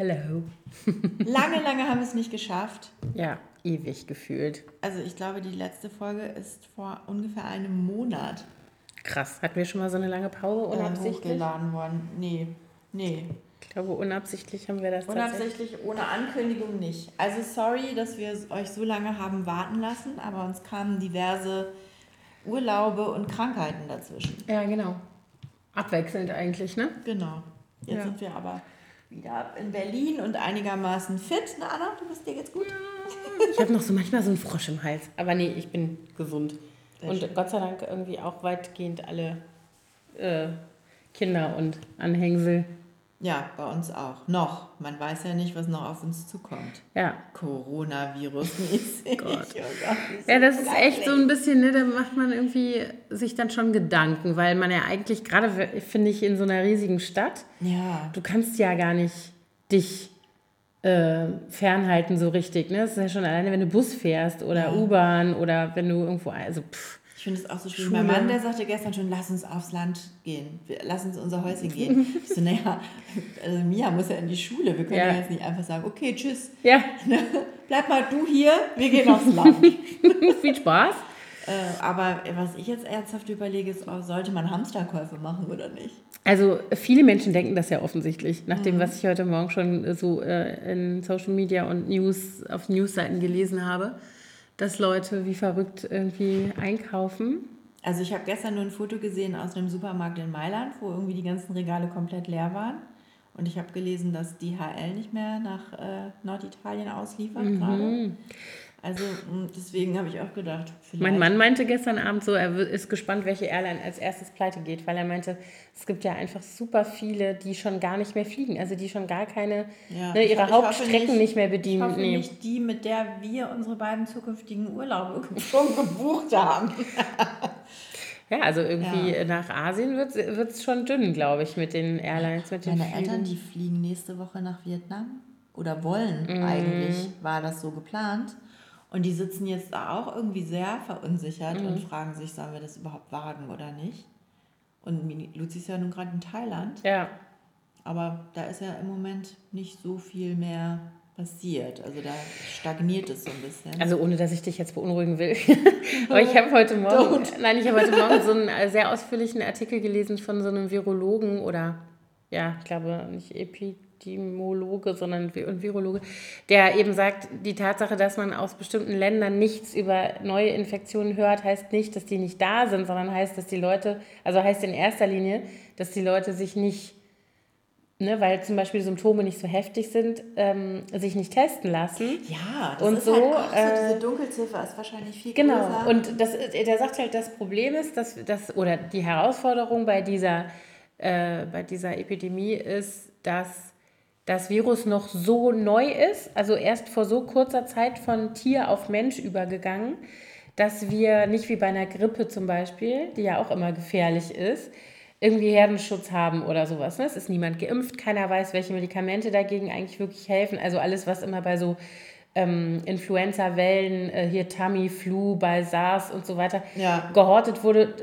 Hello. Lange, lange haben wir es nicht geschafft. Ja, ewig gefühlt. Also ich glaube, die letzte Folge ist vor ungefähr einem Monat Krass. Hatten wir schon mal so eine lange Pause äh, unabsichtlich? hochgeladen worden. Nee, nee. ich glaube, unabsichtlich haben wir das tatsächlich. Unabsichtlich, ohne Ankündigung nicht. Also sorry, dass wir euch so lange haben warten lassen, aber uns kamen diverse Urlaube und Krankheiten dazwischen. Ja, genau. Abwechselnd eigentlich, ne? Genau. Jetzt Ja. sind wir aber wieder in Berlin und einigermaßen fit. Na Anna, du bist dir jetzt gut? Ich habe noch so manchmal so einen Frosch im Hals. Aber nee, ich bin gesund. Sehr und schön. Gott sei Dank irgendwie auch weitgehend alle äh, Kinder und Anhängsel. Ja, bei uns auch. Noch. Man weiß ja nicht, was noch auf uns zukommt. Ja. Coronavirus-mäßig. Gott. Oh Gott, Ja, das ist echt so ein bisschen, ne, da macht man irgendwie sich dann schon Gedanken, weil man ja eigentlich gerade, finde ich, in so einer riesigen Stadt, Ja, du kannst ja gar nicht dich äh, fernhalten so richtig. Ne? Das ist ja schon alleine, wenn du Bus fährst oder Ja. U-Bahn oder wenn du irgendwo, also pff, ich finde es auch so schön. Schule. Mein Mann, der sagte gestern schon, lass uns aufs Land gehen. Lass uns unser Häuschen gehen. Ich so, naja, also Mia muss ja in die Schule. Wir können ja. Ja. jetzt nicht einfach sagen, okay, tschüss. ja, Bleib mal du hier, wir gehen aufs Land. viel Spaß. äh, aber was ich jetzt ernsthaft überlege, ist, oh, sollte man Hamsterkäufe machen oder nicht? Also viele Menschen denken das ja offensichtlich, nach Mhm. dem, was ich heute Morgen schon so äh, in Social Media und News auf Newsseiten gelesen habe, dass Leute wie verrückt irgendwie einkaufen. Also ich habe gestern nur ein Foto gesehen aus einem Supermarkt in Mailand, wo irgendwie die ganzen Regale komplett leer waren. Und ich habe gelesen, dass DHL nicht mehr nach äh, Norditalien ausliefert Mhm. gerade. Also mh, deswegen habe ich auch gedacht. Mein Mann meinte gestern Abend so, er ist gespannt, welche Airline als erstes pleite geht, weil er meinte, es gibt ja einfach super viele, die schon gar nicht mehr fliegen, also die schon gar keine, Ja, ne, ich ihre ich hoffe Hauptstrecken nicht, mehr Ich bedienen. hoffe Nee. nicht die, mit der wir unsere beiden zukünftigen Urlaube schon gebucht haben. Ja, also irgendwie Ja. nach Asien wird es schon dünn, glaube ich, mit den Airlines, mit den Meine Eltern, Flügen. die fliegen nächste Woche nach Vietnam oder wollen Mhm. eigentlich, war das so geplant. Und die sitzen jetzt da auch irgendwie sehr verunsichert Mhm. und fragen sich, sollen wir das überhaupt wagen oder nicht? Und Luzi ist ja nun gerade in Thailand, Ja, aber da ist ja im Moment nicht so viel mehr passiert. Also da stagniert es so ein bisschen. also ohne, dass ich dich jetzt beunruhigen will. Aber ich habe heute Morgen, nein, ich habe heute Morgen so einen äh, sehr ausführlichen Artikel gelesen von so einem Virologen oder, ja, ich glaube nicht Epidemiologe, sondern ein Virologe, der eben sagt, die Tatsache, dass man aus bestimmten Ländern nichts über neue Infektionen hört, heißt nicht, dass die nicht da sind, sondern heißt, dass die Leute, also heißt in erster Linie, dass die Leute sich nicht Ne, weil zum Beispiel Symptome nicht so heftig sind, ähm, sich nicht testen lassen. ja, das und ist so, halt auch so, äh, diese Dunkelziffer ist wahrscheinlich viel Genau, größer. und das, der sagt halt, das Problem ist, dass das, oder die Herausforderung bei dieser, äh, bei dieser Epidemie ist, dass das Virus noch so neu ist, also erst vor so kurzer Zeit von Tier auf Mensch übergegangen, dass wir nicht wie bei einer Grippe zum Beispiel, die ja auch immer gefährlich ist, irgendwie Herdenschutz haben oder sowas. Ne? Es ist niemand geimpft, keiner weiß, welche Medikamente dagegen eigentlich wirklich helfen. Also alles, was immer bei so ähm, Influenza-Wellen, äh, hier Tamiflu, bei SARS und so weiter Ja. gehortet wurde,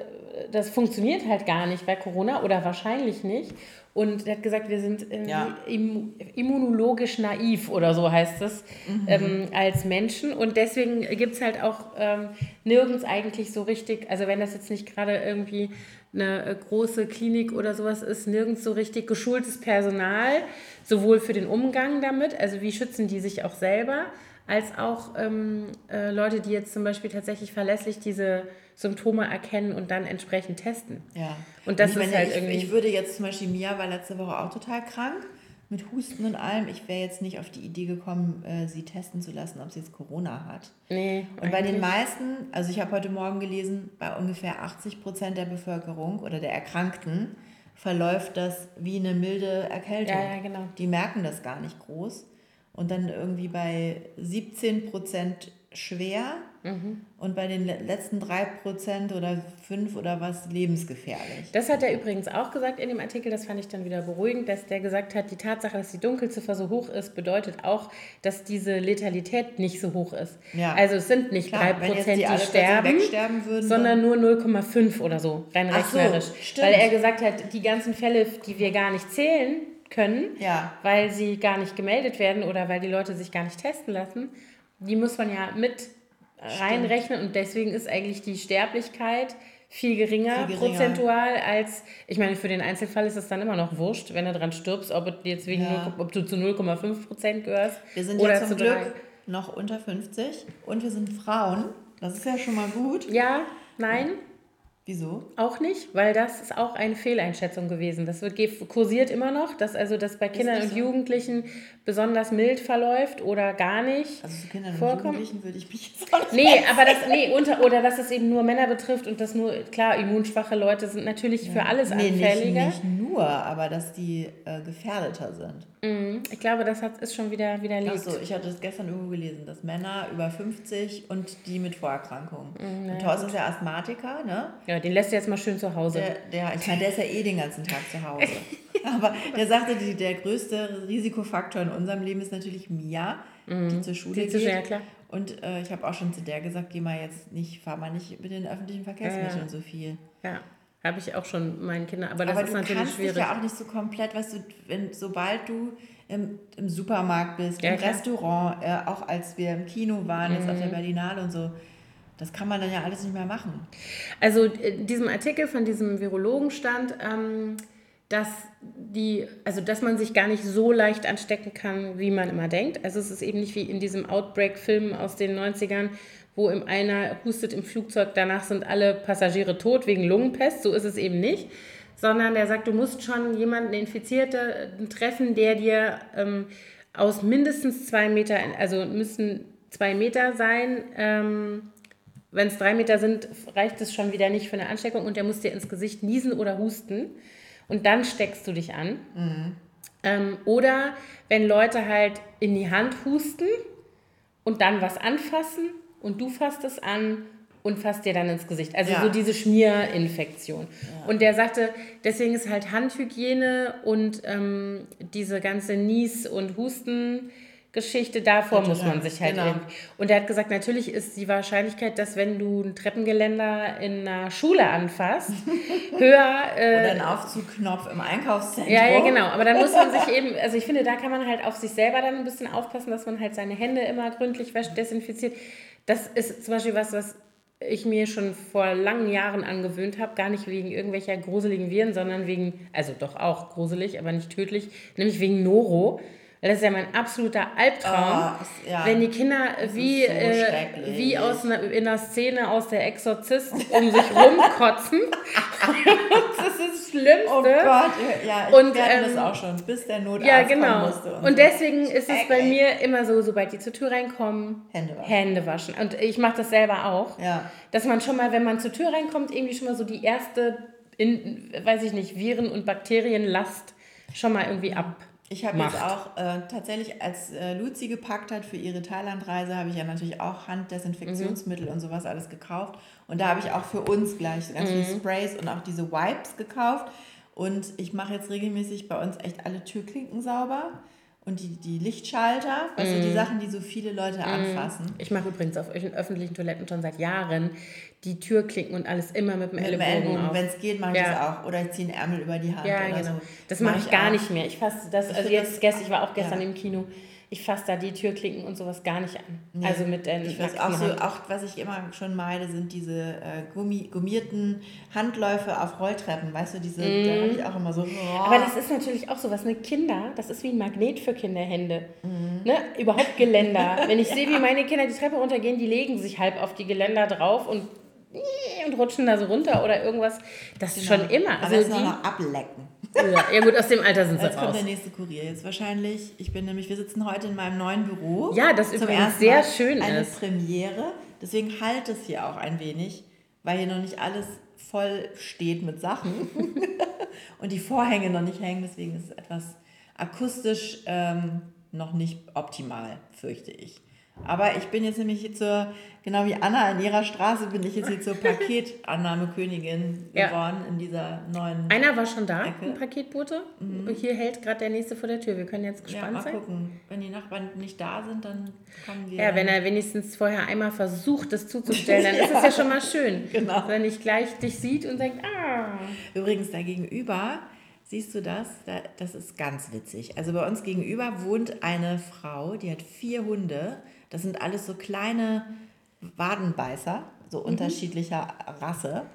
das funktioniert halt gar nicht bei Corona oder wahrscheinlich nicht. Und er hat gesagt, wir sind Ja. immu immunologisch naiv oder so heißt es ähm, als Menschen. Und deswegen gibt es halt auch ähm, nirgends eigentlich so richtig, also wenn das jetzt nicht gerade irgendwie eine äh, große Klinik oder sowas ist, nirgends so richtig geschultes Personal, sowohl für den Umgang damit, also wie schützen die sich auch selber, als auch ähm, äh, Leute, die jetzt zum Beispiel tatsächlich verlässlich diese Symptome erkennen und dann entsprechend testen. Ja. Und das ich ist meine, halt ich, irgendwie- Ich würde jetzt zum Beispiel, Mia war letzte Woche auch total krank mit Husten und allem. Ich wäre jetzt nicht auf die Idee gekommen, äh, sie testen zu lassen, ob sie jetzt Corona hat. Nee, Und bei den meisten, also ich habe heute Morgen gelesen, bei ungefähr 80 Prozent der Bevölkerung oder der Erkrankten verläuft das wie eine milde Erkältung. Ja, ja, genau. Die merken das gar nicht groß. Und dann irgendwie bei 17 Prozent schwer und bei den le- letzten 3% oder 5 oder was lebensgefährlich. Das hat er übrigens auch gesagt in dem Artikel, das fand ich dann wieder beruhigend, dass der gesagt hat, die Tatsache, dass die Dunkelziffer so hoch ist, bedeutet auch, dass diese Letalität nicht so hoch ist. Ja. Also es sind nicht Klar, 3%, wenn jetzt die, die sterben, wegsterben würden, sondern nur 0,5 oder so, rein Ach so, rechnerisch. stimmt. Weil er gesagt hat, die ganzen Fälle, die wir gar nicht zählen können, Ja. weil sie gar nicht gemeldet werden oder weil die Leute sich gar nicht testen lassen, die muss man ja mit reinrechnen und deswegen ist eigentlich die Sterblichkeit viel geringer, Viel geringer. prozentual als, ich meine, für den Einzelfall ist es dann immer noch wurscht, wenn du dran stirbst, ob, du jetzt wegen Ja. 0, ob du zu 0,5 Prozent gehörst Wir sind oder ja zum zu Glück drei. noch unter 50 und wir sind Frauen. Das ist ja schon mal gut. Ja, nein, Wieso? auch nicht, weil das ist auch eine Fehleinschätzung gewesen. Das wird kursiert immer noch, dass also das bei Kindern nicht und so? Jugendlichen besonders mild verläuft oder gar nicht. Also zu Kindern und Vorkommen? Jugendlichen würde ich mich jetzt auch nicht Nee, aber das, nee, unter, oder dass es eben nur Männer betrifft und dass nur, klar, immunschwache Leute sind natürlich für alles Nee, nicht, anfälliger. nicht nur, aber dass die äh, gefährdeter sind. Mhm. Ich glaube, das hat, ist schon wieder widerlegt. Achso, ich hatte das gestern irgendwo gelesen, dass Männer über 50 und die mit Vorerkrankungen. und Thorsten ist ja Asthmatiker, ne? Ja, den lässt du jetzt mal schön zu Hause. Der, der, ich meine, der ist ja eh den ganzen Tag zu Hause. Aber der sagte, die, der größte Risikofaktor in unserem Leben ist natürlich Mia, die zur Schule Mhm. Die geht. Ja, klar. Und äh, ich habe auch schon zu der gesagt, geh mal jetzt nicht, fahr mal nicht mit den öffentlichen Verkehrsmitteln Ja. so viel. Ja, habe ich auch schon meinen Kindern, aber das Aber ist du natürlich kannst schwierig. dich ja auch nicht so komplett, weißt du, wenn, sobald du im, im Supermarkt bist, Ja, im klar. Restaurant, äh, auch als wir im Kino waren, jetzt Mhm. auf der Berlinale und so, das kann man dann ja alles nicht mehr machen. Also in diesem Artikel von diesem Virologen stand, ähm, dass die, also dass man sich gar nicht so leicht anstecken kann, wie man immer denkt. Also es ist eben nicht wie in diesem Outbreak-Film aus den 90ern, wo im einer hustet im Flugzeug, danach sind alle Passagiere tot wegen Lungenpest. So ist es eben nicht. Sondern der sagt, du musst schon jemanden Infizierten treffen, der dir ähm, aus mindestens zwei Meter, also müssen zwei Meter sein, ähm, wenn es drei Meter sind, reicht es schon wieder nicht für eine Ansteckung und der muss dir ins Gesicht niesen oder husten und dann steckst du dich an. Ähm, oder wenn Leute halt in die Hand husten und dann was anfassen und du fasst es an und fasst dir dann ins Gesicht. Also Ja. so diese Schmierinfektion. Und der sagte, deswegen ist halt Handhygiene und ähm, diese ganze Nies- und Hustengeschichte, davor muss man sich halt Genau. Und er hat gesagt, natürlich ist die Wahrscheinlichkeit, dass wenn du ein Treppengeländer in einer Schule anfasst, höher. Äh, Oder ein Aufzugknopf im Einkaufszentrum. ja, ja, genau. Aber dann muss man sich eben, also ich finde, da kann man halt auf sich selber dann ein bisschen aufpassen, dass man halt seine Hände immer gründlich wäscht, desinfiziert. Das ist zum Beispiel was, was ich mir schon vor langen Jahren angewöhnt habe, gar nicht wegen irgendwelcher gruseligen Viren, sondern wegen, also doch auch gruselig, aber nicht tödlich, nämlich wegen Noro. Weil das ist ja mein absoluter Albtraum, Oh, ja. wenn die Kinder wie, so äh, wie aus einer, in einer Szene aus der Exorzist um sich rumkotzen. das ist das Schlimmste. Oh Gott, ja, ich Und, ähm, das auch schon, bis der Notarzt Ja, kommen genau. musste. Und, so. deswegen ist es bei mir immer so, sobald die zur Tür reinkommen, Hände waschen. Hände waschen. Und ich mache das selber auch. Ja. Dass man schon mal, wenn man zur Tür reinkommt, irgendwie schon mal so die erste, in, weiß ich nicht, Viren- und Bakterienlast schon mal irgendwie ab. Ich habe jetzt auch äh, tatsächlich, als äh, Luzi gepackt hat für ihre Thailandreise, habe ich ja natürlich auch Handdesinfektionsmittel Mhm. und sowas alles gekauft. Und da habe ich auch für uns gleich so ganz Mhm. viele Sprays und auch diese Wipes gekauft. Und ich mache jetzt regelmäßig bei uns echt alle Türklinken sauber und die, die Lichtschalter, also Mhm. die Sachen, die so viele Leute anfassen. Ich mache übrigens auf öffentlichen Toiletten schon seit Jahren die Türklinken und alles immer mit dem Mit Ellbogen, wenn es geht, mache ich Ja. das auch. Oder ich ziehe einen Ärmel über die Hand Ja, oder genau. so. Das mache ich gar auch. nicht mehr. Ich fasse das, also finde jetzt gestern, ich war auch gestern ja. im Kino, ich fasse da die Türklinken und sowas gar nicht an. Also mit den Ich weiß auch so, auch was ich immer schon meide, sind diese äh, Gummi, gummierten Handläufe auf Rolltreppen. Weißt du, diese, da habe ich auch immer so. Mhm. Aber das ist natürlich auch so was, ne? Kinder, das ist wie ein Magnet für Kinderhände. Mhm. Ne? Überhaupt Geländer. Wenn ich sehe, wie meine Kinder die Treppe runtergehen, die legen sich halb auf die Geländer drauf und, und rutschen da so runter oder irgendwas. Das ist schon immer. Aber Also jetzt die, noch ablecken. Ja, ja gut, aus dem Alter sind sie Jetzt kommt raus. der nächste Kurier. Jetzt wahrscheinlich, ich bin nämlich, wir sitzen heute in meinem neuen Büro. Ja, das Zum übrigens sehr Mal schön eine ist. Premiere. Deswegen halt es hier auch ein wenig, weil hier noch nicht alles voll steht mit Sachen und die Vorhänge noch nicht hängen. Deswegen ist es etwas akustisch ähm, noch nicht optimal, fürchte ich. Aber ich bin jetzt nämlich hier zur, genau wie Anna in ihrer Straße, bin ich jetzt hier zur Paketannahmekönigin Ja. geworden in dieser neuen. Einer war schon da, Ecke. ein Paketbote. Hier hält gerade der nächste vor der Tür. Wir können jetzt ja, gespannt mal sein. gucken. Wenn die Nachbarn nicht da sind, dann kommen wir. Ja, wenn er wenigstens vorher einmal versucht, das zuzustellen, dann ist es ja schon mal schön. Genau. Wenn nicht gleich dich sieht und denkt, ah. Übrigens, da gegenüber, siehst du das? Da, das ist ganz witzig. Also bei uns gegenüber wohnt eine Frau, die hat vier Hunde. Das sind alles so kleine Wadenbeißer, so unterschiedlicher Rasse.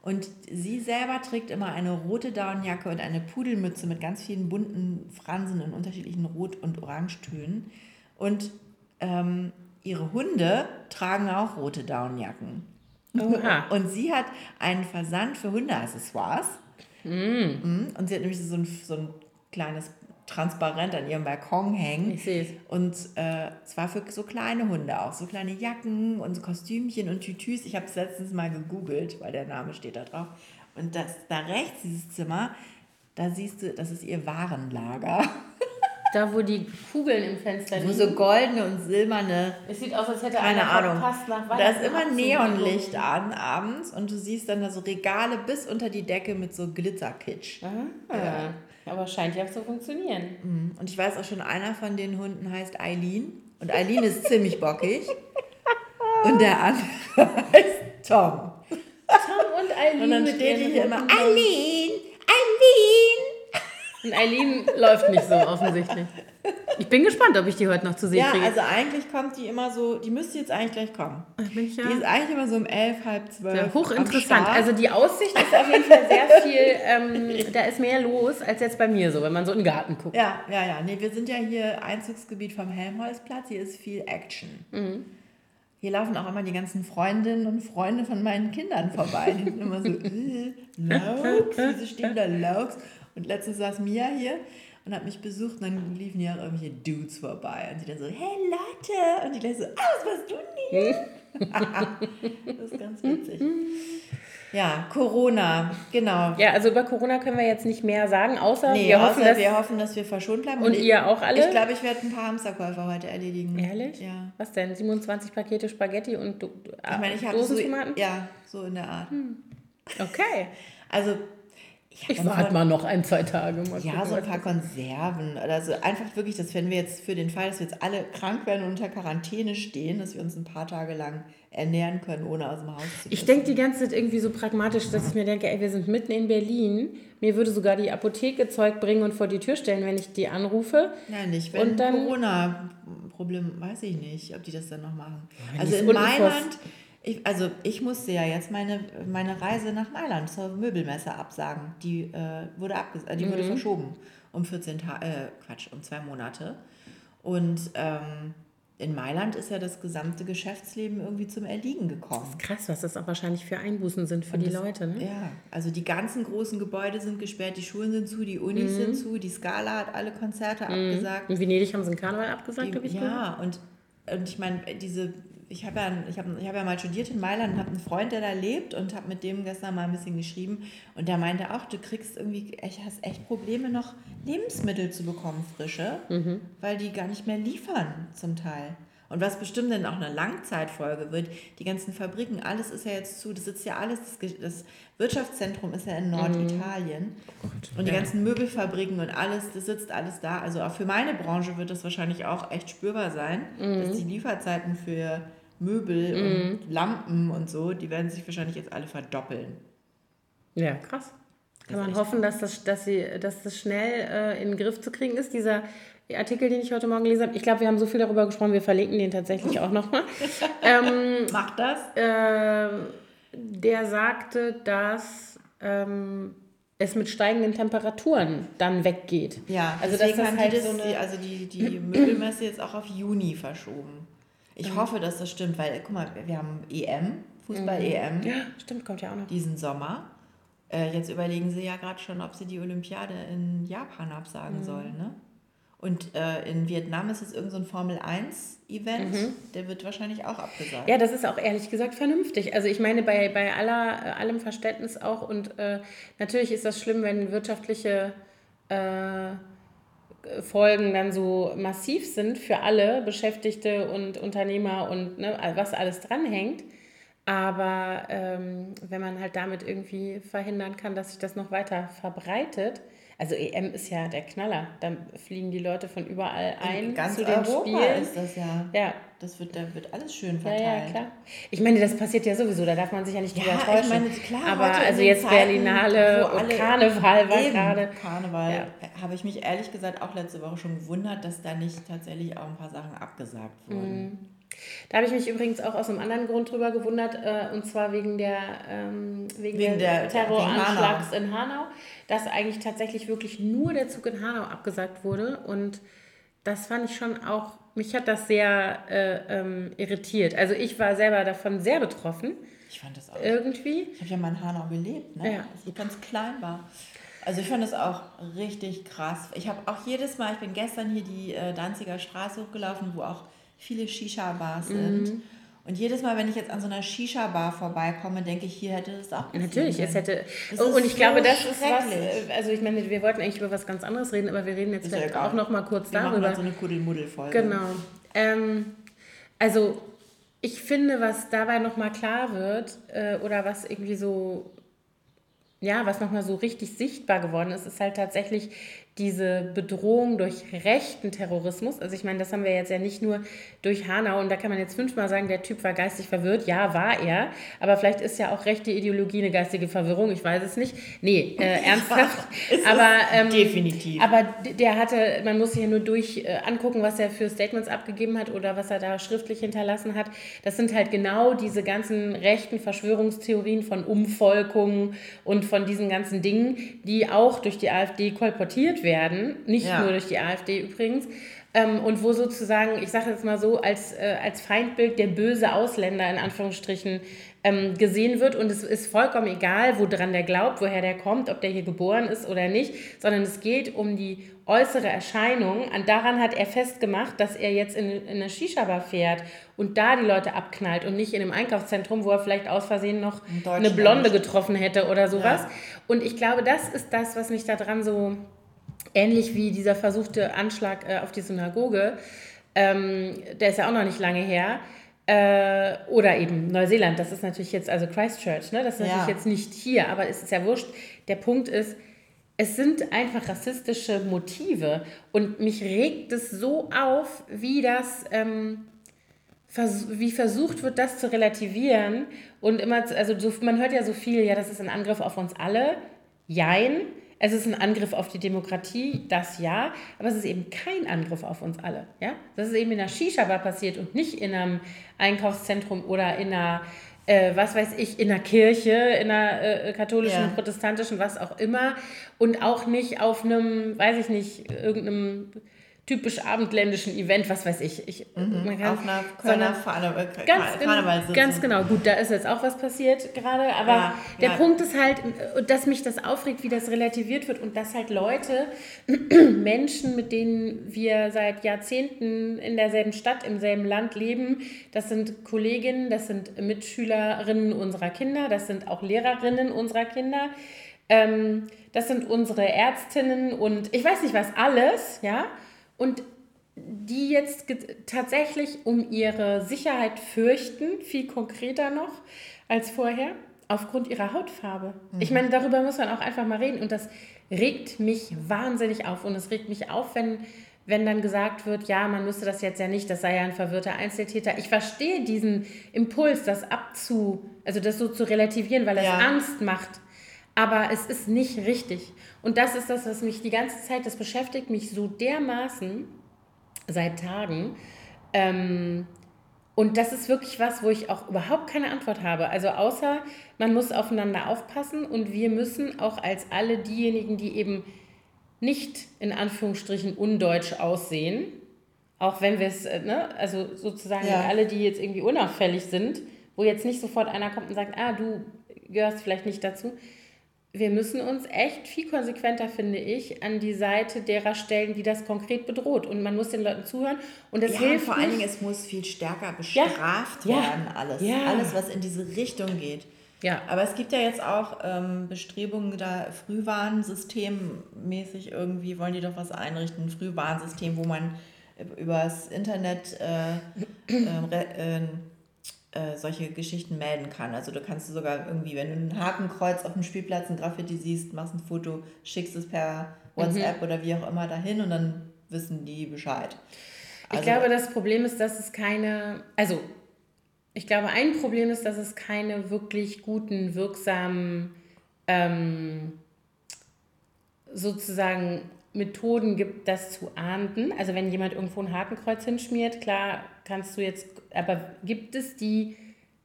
Und sie selber trägt immer eine rote Daunenjacke und eine Pudelmütze mit ganz vielen bunten Fransen in unterschiedlichen Rot- und Orangetönen. Und ähm, ihre Hunde tragen auch rote Daunenjacken. Oha. Und sie hat einen Versand für Hundeaccessoires. Mm. Und sie hat nämlich so ein, so ein kleines Transparent an ihrem Balkon hängen. Ich sehe es. Und äh, zwar für so kleine Hunde auch, so kleine Jacken und so Kostümchen und Tütüs. Ich habe es letztens mal gegoogelt, weil der Name steht da drauf. Und das da rechts, dieses Zimmer, da siehst du, das ist ihr Warenlager. Da, wo die Kugeln im Fenster Wo liegen. so goldene und silberne es sieht aus, als hätte keine einer Ahnung. verpasst nach Da ist immer. Neonlicht an abends und du siehst dann da so Regale bis unter die Decke mit so Glitzerkitsch. Ah, Aber scheint ja zu funktionieren. Und ich weiß auch schon, einer von den Hunden heißt Eileen. Und Eileen ist ziemlich bockig. Und der andere heißt Tom. Tom und Eileen. Und dann steht die hier immer. Eileen, Eileen. Und Eileen läuft nicht so offensichtlich. Ich bin gespannt, ob ich die heute noch zu sehen Ja, kriege. also eigentlich kommt die immer so, die müsste jetzt eigentlich gleich kommen. bin ich ja Die ist eigentlich immer so um elf, halb zwölf. ja, hochinteressant. Also die Aussicht ist auf jeden Fall sehr viel, ähm, da ist mehr los als jetzt bei mir so, wenn man so in den Garten guckt. Ja, ja, ja. Nee, wir sind ja hier Einzugsgebiet vom Helmholtzplatz. Hier ist viel Action. Mhm. Hier laufen auch immer die ganzen Freundinnen und Freunde von meinen Kindern vorbei. Die sind immer so, äh, Laux, wieso stehen da Laux? Und letztens saß Mia hier und hat mich besucht und dann liefen ja auch irgendwelche Dudes vorbei. Und sie dann so, hey Lotte! Und die gleich so, ah, was warst du denn das ist ganz witzig. Ja, Corona, genau. Ja, also über Corona können wir jetzt nicht mehr sagen, außer Nee, wir hoffen, außer dass... wir hoffen, dass wir verschont bleiben. und ich- ihr auch alle? Ich glaube, ich werde ein paar Hamsterkäufe heute erledigen. Ehrlich? Ja. Was denn? 27 Pakete Spaghetti und du, Ich meine, ich habe so, Dosentomaten? ja, so in der Art. Okay. Also, ich, Ich warte mal noch ein, zwei Tage. Mal Ja, gucken, so ein paar Konserven. oder so einfach wirklich, dass wenn wir jetzt für den Fall, dass wir jetzt alle krank werden und unter Quarantäne stehen, dass wir uns ein paar Tage lang ernähren können, ohne aus dem Haus zu Ich müssen. denke die ganze Zeit irgendwie so pragmatisch, dass ich mir denke, ey, wir sind mitten in Berlin. Mir würde sogar die Apotheke Zeug bringen und vor die Tür stellen, wenn ich die anrufe. Nein, nicht. Wenn Und dann- Corona-Problem, weiß ich nicht, ob die das dann noch machen. also in Mailand, ich, also ich musste ja jetzt meine, meine Reise nach Mailand zur Möbelmesse absagen. Die äh, wurde abges äh, die wurde Mhm. verschoben um 14 Tage, äh, Quatsch, um zwei Monate. Und ähm, in Mailand ist ja das gesamte Geschäftsleben irgendwie zum Erliegen gekommen. Krass, was das auch wahrscheinlich für Einbußen sind für die das- Leute. Ne? Ja, also die ganzen großen Gebäude sind gesperrt, die Schulen sind zu, die Unis Mhm. sind zu, die Scala hat alle Konzerte abgesagt. In Venedig haben sie einen Karneval abgesagt, habe ich gehört. Ja, und, und ich meine, diese, ich habe ja, ich hab, ich hab ja mal studiert in Mailand und habe einen Freund, der da lebt und habe mit dem gestern mal ein bisschen geschrieben und der meinte auch, du kriegst irgendwie, echt, hast echt Probleme noch Lebensmittel zu bekommen, frische, Mhm. weil die gar nicht mehr liefern zum Teil. Und was bestimmt dann auch eine Langzeitfolge wird, die ganzen Fabriken, alles ist ja jetzt zu, das sitzt ja alles, das, Wirtschaftszentrum ist ja in Norditalien. Und die Ja. ganzen Möbelfabriken und alles, das sitzt alles da. Also auch für meine Branche wird das wahrscheinlich auch echt spürbar sein, dass die Lieferzeiten für Möbel und Lampen und so, die werden sich wahrscheinlich jetzt alle verdoppeln. Ja, krass. Kann ist man hoffen, dass das, dass, sie, dass das schnell äh, in den Griff zu kriegen ist, dieser Artikel, den ich heute Morgen gelesen habe. Ich glaube, wir haben so viel darüber gesprochen, wir verlinken den tatsächlich auch nochmal. ähm, Macht das? ähm, der sagte, dass ähm, es mit steigenden Temperaturen dann weggeht. Ja, also das haben halt die, das, so eine, also die, die Möbelmesse jetzt auch auf Juni verschoben. Ich hoffe, dass das stimmt, weil, guck mal, wir haben EM, Fußball-EM. ja, stimmt, kommt ja auch noch. diesen Sommer. Äh, jetzt überlegen sie ja gerade schon, ob sie die Olympiade in Japan absagen sollen. Ne? Und äh, in Vietnam ist jetzt irgendein so ein Formel-1-Event, der wird wahrscheinlich auch abgesagt. Ja, das ist auch ehrlich gesagt vernünftig. Also ich meine, bei, bei aller, äh, allem Verständnis auch und äh, natürlich ist das schlimm, wenn wirtschaftliche äh, Folgen dann so massiv sind für alle Beschäftigte und Unternehmer und ne, was alles dranhängt. Aber ähm, wenn man halt damit irgendwie verhindern kann, dass sich das noch weiter verbreitet, also EM ist ja der Knaller. Da fliegen die Leute von überall ein In ganz zu den Europa Spielen. ist das ja. Ja. Das wird, da wird alles schön verteilt. Ja, ja, klar. Ich meine, das passiert ja sowieso, da darf man sich ja nicht drüber ja, täuschen. Ich meine, klar, Aber also jetzt Zeiten, Berlinale und Karneval war gerade. Karneval ja. habe ich mich ehrlich gesagt auch letzte Woche schon gewundert, dass da nicht tatsächlich auch ein paar Sachen abgesagt wurden. Mhm. Da habe ich mich übrigens auch aus einem anderen Grund drüber gewundert, äh, und zwar wegen der, ähm, wegen, wegen der, Terroranschlags in Hanau, dass eigentlich tatsächlich wirklich nur der Zug in Hanau abgesagt wurde. Und das fand ich schon auch, mich hat das sehr äh, ähm, irritiert. Also ich war selber davon sehr betroffen. Ich fand das auch. Irgendwie. Ich habe ja mal in Hanau gelebt, ne? ja. als ich ganz klein war. Also ich fand das auch richtig krass. Ich habe auch jedes Mal, ich bin gestern hier die äh, Danziger Straße hochgelaufen, wo auch viele Shisha-Bars sind. Mhm. Und jedes Mal, wenn ich jetzt an so einer Shisha-Bar vorbeikomme, denke ich, hier hätte es auch Natürlich, es hätte. und ich so glaube, das ist was. Also, ich meine, wir wollten eigentlich über was ganz anderes reden, aber wir reden jetzt vielleicht auch noch mal kurz wir darüber. Machen so eine Kuddelmuddel-Folge. Genau. Ähm, also, ich finde, was dabei noch mal klar wird, äh, oder was irgendwie so. Ja, was nochmal so richtig sichtbar geworden ist, ist halt tatsächlich diese Bedrohung durch rechten Terrorismus, also ich meine, das haben wir jetzt ja nicht nur durch Hanau und da kann man jetzt fünfmal sagen, der Typ war geistig verwirrt. Ja, war er, aber vielleicht ist ja auch rechte Ideologie eine geistige Verwirrung, ich weiß es nicht. Nee, äh, ernsthaft. aber, ähm, definitiv. Aber der hatte, man muss sich ja nur durch äh, angucken, was er für Statements abgegeben hat oder was er da schriftlich hinterlassen hat. Das sind halt genau diese ganzen rechten Verschwörungstheorien von Umvolkungen und von diesen ganzen Dingen, die auch durch die AfD kolportiert werden werden, nicht ja. nur durch die AfD übrigens, ähm, und wo sozusagen, ich sage jetzt mal so, als, äh, als Feindbild der böse Ausländer in Anführungsstrichen ähm, gesehen wird. Und es ist vollkommen egal, woran der glaubt, woher der kommt, ob der hier geboren ist oder nicht, sondern es geht um die äußere Erscheinung. Und daran hat er festgemacht, dass er jetzt in, in eine Shisha-Bar fährt und da die Leute abknallt und nicht in einem Einkaufszentrum, wo er vielleicht aus Versehen noch eine Blonde getroffen hätte oder sowas. Ja. Und ich glaube, das ist das, was mich daran so ähnlich wie dieser versuchte Anschlag äh, auf die Synagoge, ähm, der ist ja auch noch nicht lange her. Äh, oder eben Neuseeland, das ist natürlich jetzt, also Christchurch, ne? das ist natürlich ja. jetzt nicht hier, aber es ist ja wurscht. Der Punkt ist, es sind einfach rassistische Motive und mich regt es so auf, wie das, ähm, vers wie versucht wird, das zu relativieren und immer, also so, man hört ja so viel, ja, das ist ein Angriff auf uns alle, jein, es ist ein Angriff auf die Demokratie, das ja, aber es ist eben kein Angriff auf uns alle. Ja? Das ist eben in einer Shisha-Bar passiert und nicht in einem Einkaufszentrum oder in einer, äh, was weiß ich, in einer Kirche, in einer äh, katholischen, ja. protestantischen, was auch immer. Und auch nicht auf einem, weiß ich nicht, irgendeinem typisch abendländischen Event, was weiß ich. ich mhm. man kann, Auf einer Kölner Karneval, ganz, ganz genau, gut, da ist jetzt auch was passiert gerade, aber ja, der ja. Punkt ist halt, dass mich das aufregt, wie das relativiert wird und dass halt Leute, Menschen, mit denen wir seit Jahrzehnten in derselben Stadt, im selben Land leben, das sind Kolleginnen, das sind Mitschülerinnen unserer Kinder, das sind auch Lehrerinnen unserer Kinder, ähm, das sind unsere Ärztinnen und ich weiß nicht was alles, ja, und die jetzt tatsächlich um ihre Sicherheit fürchten, viel konkreter noch als vorher, aufgrund ihrer Hautfarbe. Mhm. Ich meine, darüber muss man auch einfach mal reden und das regt mich wahnsinnig auf und es regt mich auf, wenn, wenn dann gesagt wird, ja, man müsste das jetzt ja nicht, das sei ja ein verwirrter Einzeltäter. Ich verstehe diesen Impuls, das abzu, also das so zu relativieren, weil es ja. Angst macht. Aber es ist nicht richtig. Und das ist das, was mich die ganze Zeit, das beschäftigt mich so dermaßen seit Tagen. Ähm, und das ist wirklich was, wo ich auch überhaupt keine Antwort habe. Also außer man muss aufeinander aufpassen und wir müssen auch als alle diejenigen, die eben nicht in Anführungsstrichen undeutsch aussehen, auch wenn wir es, äh, ne, also sozusagen ja. alle, die jetzt irgendwie unauffällig sind, wo jetzt nicht sofort einer kommt und sagt, ah, du gehörst vielleicht nicht dazu, wir müssen uns echt viel konsequenter, finde ich, an die Seite derer stellen, die das konkret bedroht. Und man muss den Leuten zuhören. Und das ja, hilft. vor allen Dingen, es muss viel stärker bestraft ja, werden, alles. Ja. Alles, was in diese Richtung geht. Ja. Aber es gibt ja jetzt auch ähm, Bestrebungen, da Frühwarnsystemmäßig irgendwie wollen die doch was einrichten, ein Frühwarnsystem, wo man übers Internet äh, äh, äh, solche Geschichten melden kann. Also du kannst sogar irgendwie, wenn du ein Hakenkreuz auf dem Spielplatz, ein Graffiti siehst, machst ein Foto, schickst es per WhatsApp mhm. oder wie auch immer dahin und dann wissen die Bescheid. Also, ich glaube, das Problem ist, dass es keine, also ich glaube, ein Problem ist, dass es keine wirklich guten, wirksamen ähm, sozusagen Methoden gibt, das zu ahnden. Also wenn jemand irgendwo ein Hakenkreuz hinschmiert, klar kannst du jetzt, aber gibt es die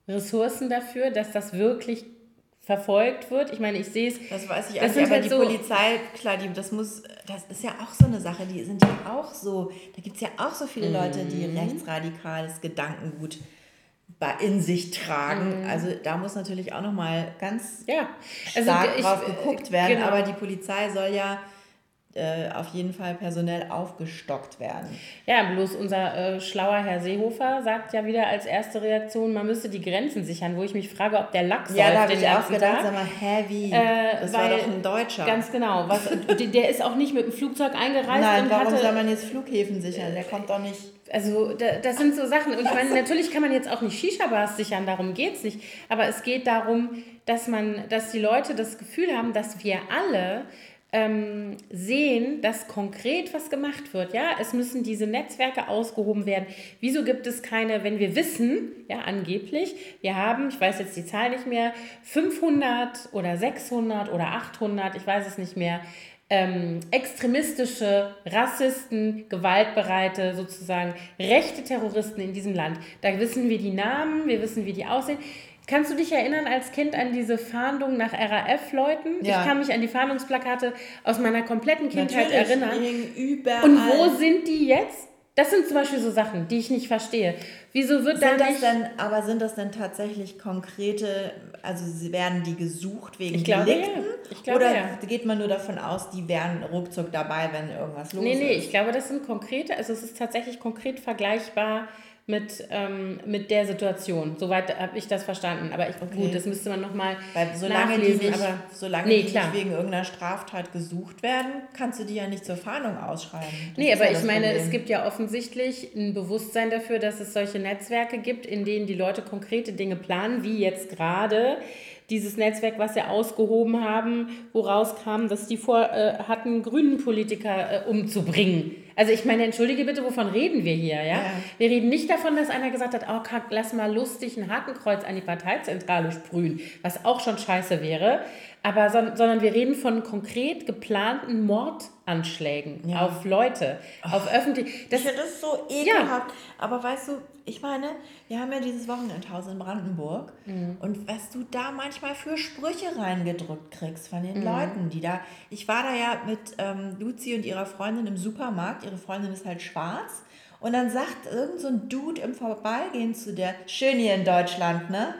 Ressourcen dafür, dass das wirklich verfolgt wird? Ich meine, ich sehe es. Das weiß ich das nicht, aber halt die so Polizei, klar, die, das muss, das ist ja auch so eine Sache, die sind ja auch so, da gibt es ja auch so viele Leute, die mhm. rechtsradikales Gedankengut in sich tragen. Mhm. Also da muss natürlich auch nochmal ganz ja. also stark ich, drauf geguckt werden. Genau. Aber die Polizei soll ja äh, auf jeden Fall personell aufgestockt werden. Ja, bloß unser äh, schlauer Herr Seehofer sagt ja wieder als erste Reaktion, man müsste die Grenzen sichern, wo ich mich frage, ob der Lachs ja, da habe ich auch gedacht, Tag. sag mal, hä, wie? Äh, das weil, war doch ein Deutscher. Ganz genau. Was, der ist auch nicht mit dem Flugzeug eingereist. Nein, warum hatte, soll man jetzt Flughäfen sichern? Der kommt doch nicht... Also das sind so Sachen. Und ich meine, natürlich kann man jetzt auch nicht Shisha-Bars sichern, darum geht es nicht. Aber es geht darum, dass man, dass die Leute das Gefühl haben, dass wir alle ähm, sehen, dass konkret was gemacht wird. Ja, es müssen diese Netzwerke ausgehoben werden. Wieso gibt es keine, wenn wir wissen, ja, angeblich, wir haben, ich weiß jetzt die Zahl nicht mehr, 500 oder 600 oder 800, ich weiß es nicht mehr, ähm, extremistische, Rassisten, gewaltbereite, sozusagen rechte Terroristen in diesem Land. Da wissen wir die Namen, wir wissen, wie die aussehen. Kannst du dich erinnern als Kind an diese Fahndung nach RAF-Leuten? Ja. Ich kann mich an die Fahndungsplakate aus meiner kompletten Kindheit Natürlich, erinnern. Überall. Und wo sind die jetzt? Das sind zum Beispiel so Sachen, die ich nicht verstehe. Wieso wird sind da nicht... Denn, aber sind das denn tatsächlich konkrete, also werden die gesucht wegen ich glaube, Delikten? Ja. Ich glaube, Oder ja. geht man nur davon aus, die wären ruckzuck dabei, wenn irgendwas los nee, ist? Nee, nee, ich glaube, das sind konkrete, also es ist tatsächlich konkret vergleichbar mit, ähm, mit der Situation. Soweit habe ich das verstanden. Aber ich, okay. gut, das müsste man nochmal solange nachlesen. Die nicht, aber, solange nee, die klar. nicht wegen irgendeiner Straftat gesucht werden, kannst du die ja nicht zur Fahndung ausschreiben. Das nee, aber ja ich meine, Problem. es gibt ja offensichtlich ein Bewusstsein dafür, dass es solche Netzwerke gibt, in denen die Leute konkrete Dinge planen, wie jetzt gerade dieses Netzwerk, was sie ausgehoben haben, woraus kam, dass die vor äh, hatten, grünen Politiker äh, umzubringen. Also ich meine, entschuldige bitte, wovon reden wir hier? Ja? ja? Wir reden nicht davon, dass einer gesagt hat, oh, lass mal lustig ein Hakenkreuz an die Parteizentrale sprühen, was auch schon scheiße wäre. Aber, sondern wir reden von konkret geplanten Mordanschlägen ja. auf Leute, oh. auf öffentlich. Das, ich finde das so ekelhaft. Ja. Aber weißt du, ich meine, wir haben ja dieses Wochenendhaus in Brandenburg mhm. und was du da manchmal für Sprüche reingedrückt kriegst von den mhm. Leuten, die da. Ich war da ja mit ähm, Luzi und ihrer Freundin im Supermarkt. Ihre Freundin ist halt schwarz. Und dann sagt irgend so ein Dude im Vorbeigehen zu der, schön hier in Deutschland, ne?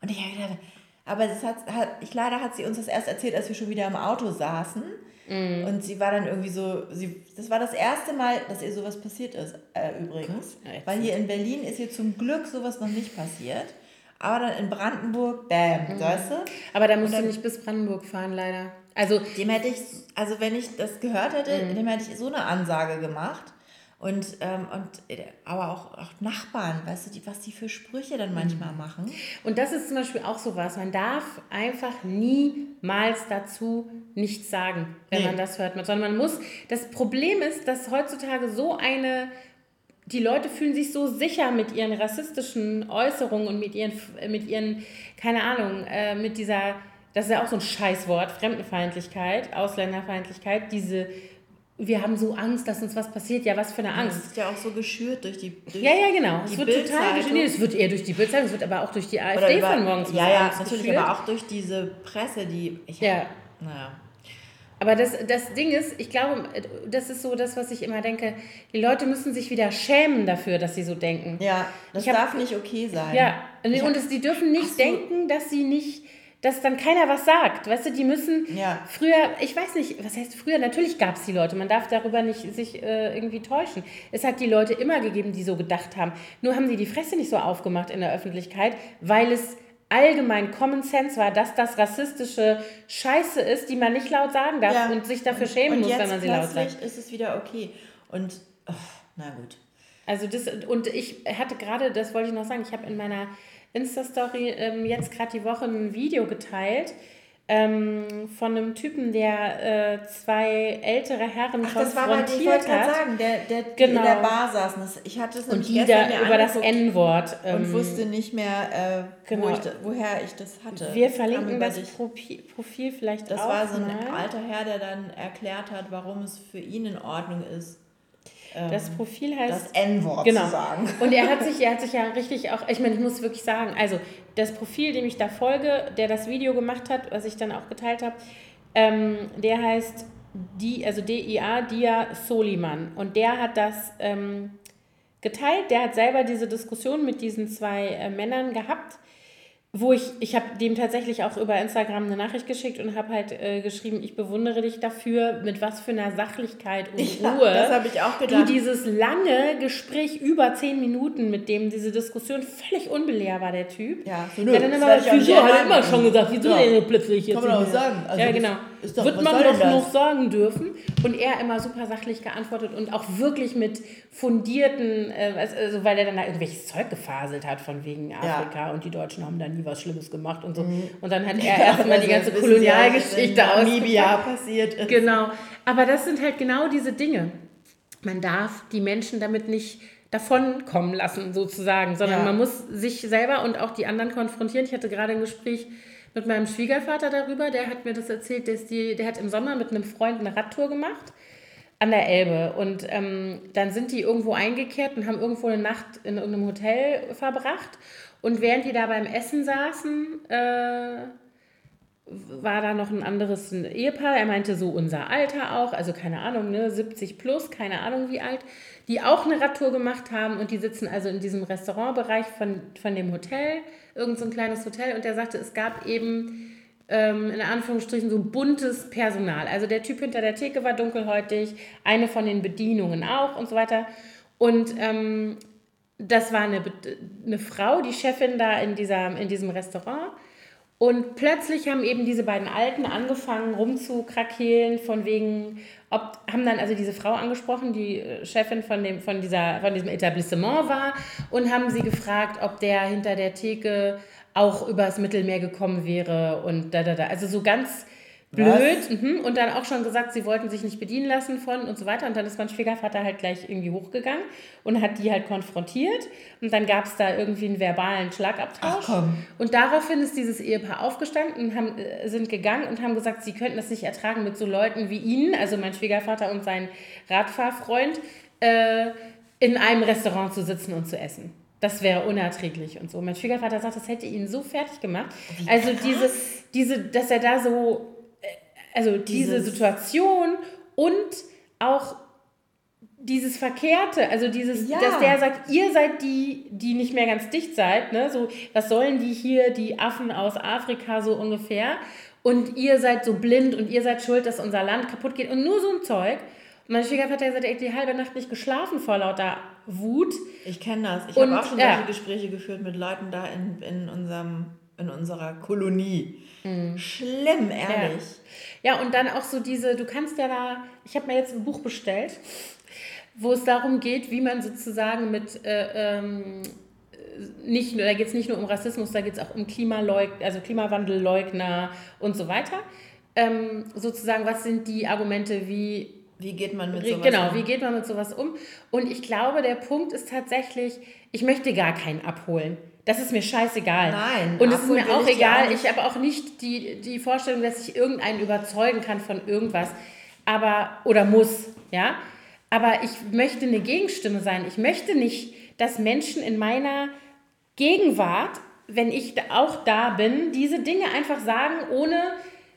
Und ich habe gedacht, aber das hat, hat, ich, leider hat sie uns das erst erzählt, als wir schon wieder im Auto saßen. Mm. Und sie war dann irgendwie so, sie, das war das erste Mal, dass ihr sowas passiert ist, äh, übrigens. Krass, Weil hier in Berlin ist ihr zum Glück sowas noch nicht passiert. Aber dann in Brandenburg, bam, mhm. weißt du? Aber da musst dann, du nicht bis Brandenburg fahren, leider. Also, dem hätte ich, also wenn ich das gehört hätte, mhm. dem hätte ich so eine Ansage gemacht. Und, ähm, und äh, aber auch, auch Nachbarn, weißt du, die, was die für Sprüche dann manchmal mhm. machen. Und das ist zum Beispiel auch so was. Man darf einfach niemals dazu nichts sagen, wenn nee. man das hört. Sondern man muss. Das Problem ist, dass heutzutage so eine die Leute fühlen sich so sicher mit ihren rassistischen Äußerungen und mit ihren, mit ihren keine Ahnung, äh, mit dieser, das ist ja auch so ein Scheißwort, Fremdenfeindlichkeit, Ausländerfeindlichkeit, diese wir haben so Angst, dass uns was passiert. Ja, was für eine Angst. Das ist ja auch so geschürt durch die. Durch ja, ja, genau. Es wird total geschürt. Nee, es wird eher durch die Bildzeitung, es wird aber auch durch die AfD über, von morgens Ja, ja, natürlich, geschürt. aber auch durch diese Presse, die. Ich ja. naja. Aber das, das Ding ist, ich glaube, das ist so das, was ich immer denke, die Leute müssen sich wieder schämen dafür, dass sie so denken. Ja, das hab, darf nicht okay sein. Ja, und, und es, die dürfen nicht so. denken, dass sie nicht dass dann keiner was sagt. Weißt du, die müssen ja. früher, ich weiß nicht, was heißt früher, natürlich gab es die Leute, man darf darüber nicht sich äh, irgendwie täuschen. Es hat die Leute immer gegeben, die so gedacht haben. Nur haben sie die Fresse nicht so aufgemacht in der Öffentlichkeit, weil es allgemein Common Sense war, dass das rassistische Scheiße ist, die man nicht laut sagen darf ja. und sich dafür schämen und muss, wenn man sie laut sagt. ist es wieder okay. Und, oh, na gut. Also das, und ich hatte gerade, das wollte ich noch sagen, ich habe in meiner Insta-Story ähm, jetzt gerade die Woche ein Video geteilt, ähm, von einem Typen, der äh, zwei ältere Herren Ach, das war bei, ich wollte gerade sagen, der, der genau. in der Bar saßen. Ich hatte es und die da über das N-Wort ähm, und wusste nicht mehr, äh, genau. wo ich, woher ich das hatte. Wir verlinken das Profil, Profil vielleicht das auch Das war so ein mal. alter Herr, der dann erklärt hat, warum es für ihn in Ordnung ist, das ähm, Profil heißt. Das N-Wort genau. zu sagen. Und er hat sich, er hat sich ja richtig auch, ich meine, ich muss wirklich sagen, also das Profil, dem ich da folge, der das Video gemacht hat, was ich dann auch geteilt habe, ähm, der heißt die, also DIA, Dia Soliman. Und der hat das ähm, geteilt, der hat selber diese Diskussion mit diesen zwei äh, Männern gehabt wo ich, ich habe dem tatsächlich auch über Instagram eine Nachricht geschickt und habe halt äh, geschrieben, ich bewundere dich dafür, mit was für einer Sachlichkeit und ja, Ruhe das ich auch gedacht. du dieses lange Gespräch über zehn Minuten, mit dem diese Diskussion völlig unbelehr war, der Typ. Ja, so nö, der dann immer, wieso, hat er immer schon gesagt, wieso ja. denn plötzlich jetzt? Kann man auch sagen. Also ja, genau. Doch, Wird man doch noch sagen dürfen. Und er immer super sachlich geantwortet und auch wirklich mit fundierten, äh, also weil er dann da irgendwelches Zeug gefaselt hat von wegen Afrika ja. und die Deutschen haben da nie was Schlimmes gemacht und so. Mhm. Und dann hat er ja, erstmal die ganze Kolonialgeschichte aus. Namibia passiert ist. Genau. Aber das sind halt genau diese Dinge. Man darf die Menschen damit nicht davonkommen lassen, sozusagen, sondern ja. man muss sich selber und auch die anderen konfrontieren. Ich hatte gerade ein Gespräch mit meinem Schwiegervater darüber, der hat mir das erzählt, dass die, der hat im Sommer mit einem Freund eine Radtour gemacht an der Elbe. Und ähm, dann sind die irgendwo eingekehrt und haben irgendwo eine Nacht in irgendeinem Hotel verbracht. Und während die da beim Essen saßen, äh, war da noch ein anderes Ehepaar. Er meinte so unser Alter auch, also keine Ahnung, ne, 70 plus, keine Ahnung wie alt, die auch eine Radtour gemacht haben und die sitzen also in diesem Restaurantbereich von, von dem Hotel, irgend so ein kleines Hotel. Und er sagte, es gab eben ähm, in Anführungsstrichen so buntes Personal. Also der Typ hinter der Theke war dunkelhäutig, eine von den Bedienungen auch und so weiter. Und ähm, das war eine, eine Frau, die Chefin da in, dieser, in diesem Restaurant. Und plötzlich haben eben diese beiden Alten angefangen rumzukrakeelen, von wegen, ob, haben dann also diese Frau angesprochen, die äh, Chefin von, dem, von, dieser, von diesem Etablissement war, und haben sie gefragt, ob der hinter der Theke auch übers Mittelmeer gekommen wäre und da, da, da. Also so ganz blöd. Mhm. Und dann auch schon gesagt, sie wollten sich nicht bedienen lassen von und so weiter. Und dann ist mein Schwiegervater halt gleich irgendwie hochgegangen und hat die halt konfrontiert. Und dann gab es da irgendwie einen verbalen Schlagabtausch. Ach. Und daraufhin ist dieses Ehepaar aufgestanden und haben, äh, sind gegangen und haben gesagt, sie könnten das nicht ertragen mit so Leuten wie ihnen, also mein Schwiegervater und sein Radfahrfreund, äh, in einem Restaurant zu sitzen und zu essen. Das wäre unerträglich und so. Mein Schwiegervater sagt, das hätte ihn so fertig gemacht. Wie also diese, diese, dass er da so also diese dieses Situation und auch dieses Verkehrte, also dieses, ja. dass der sagt, ihr seid die, die nicht mehr ganz dicht seid, ne? So, was sollen die hier, die Affen aus Afrika so ungefähr? Und ihr seid so blind und ihr seid schuld, dass unser Land kaputt geht und nur so ein Zeug. Und mein Schwiegervater hat gesagt, die halbe Nacht nicht geschlafen vor lauter Wut. Ich kenne das. Ich habe auch schon ja. solche Gespräche geführt mit Leuten da in, in, unserem, in unserer Kolonie. Mhm. Schlimm, ehrlich. Ja. ja, und dann auch so diese, du kannst ja da, ich habe mir jetzt ein Buch bestellt, wo es darum geht, wie man sozusagen mit, äh, ähm, nicht, da geht es nicht nur um Rassismus, da geht es auch um Klimaleug also Klimawandelleugner und so weiter. Ähm, sozusagen, was sind die Argumente, wie wie geht man mit sowas genau, um? Genau, wie geht man mit sowas um? Und ich glaube, der Punkt ist tatsächlich, ich möchte gar keinen abholen. Das ist mir scheißegal. Nein. Und es ist mir auch egal. Ich, ich habe auch nicht die, die Vorstellung, dass ich irgendeinen überzeugen kann von irgendwas. Aber, oder muss, ja. Aber ich möchte eine Gegenstimme sein. Ich möchte nicht, dass Menschen in meiner Gegenwart, wenn ich auch da bin, diese Dinge einfach sagen, ohne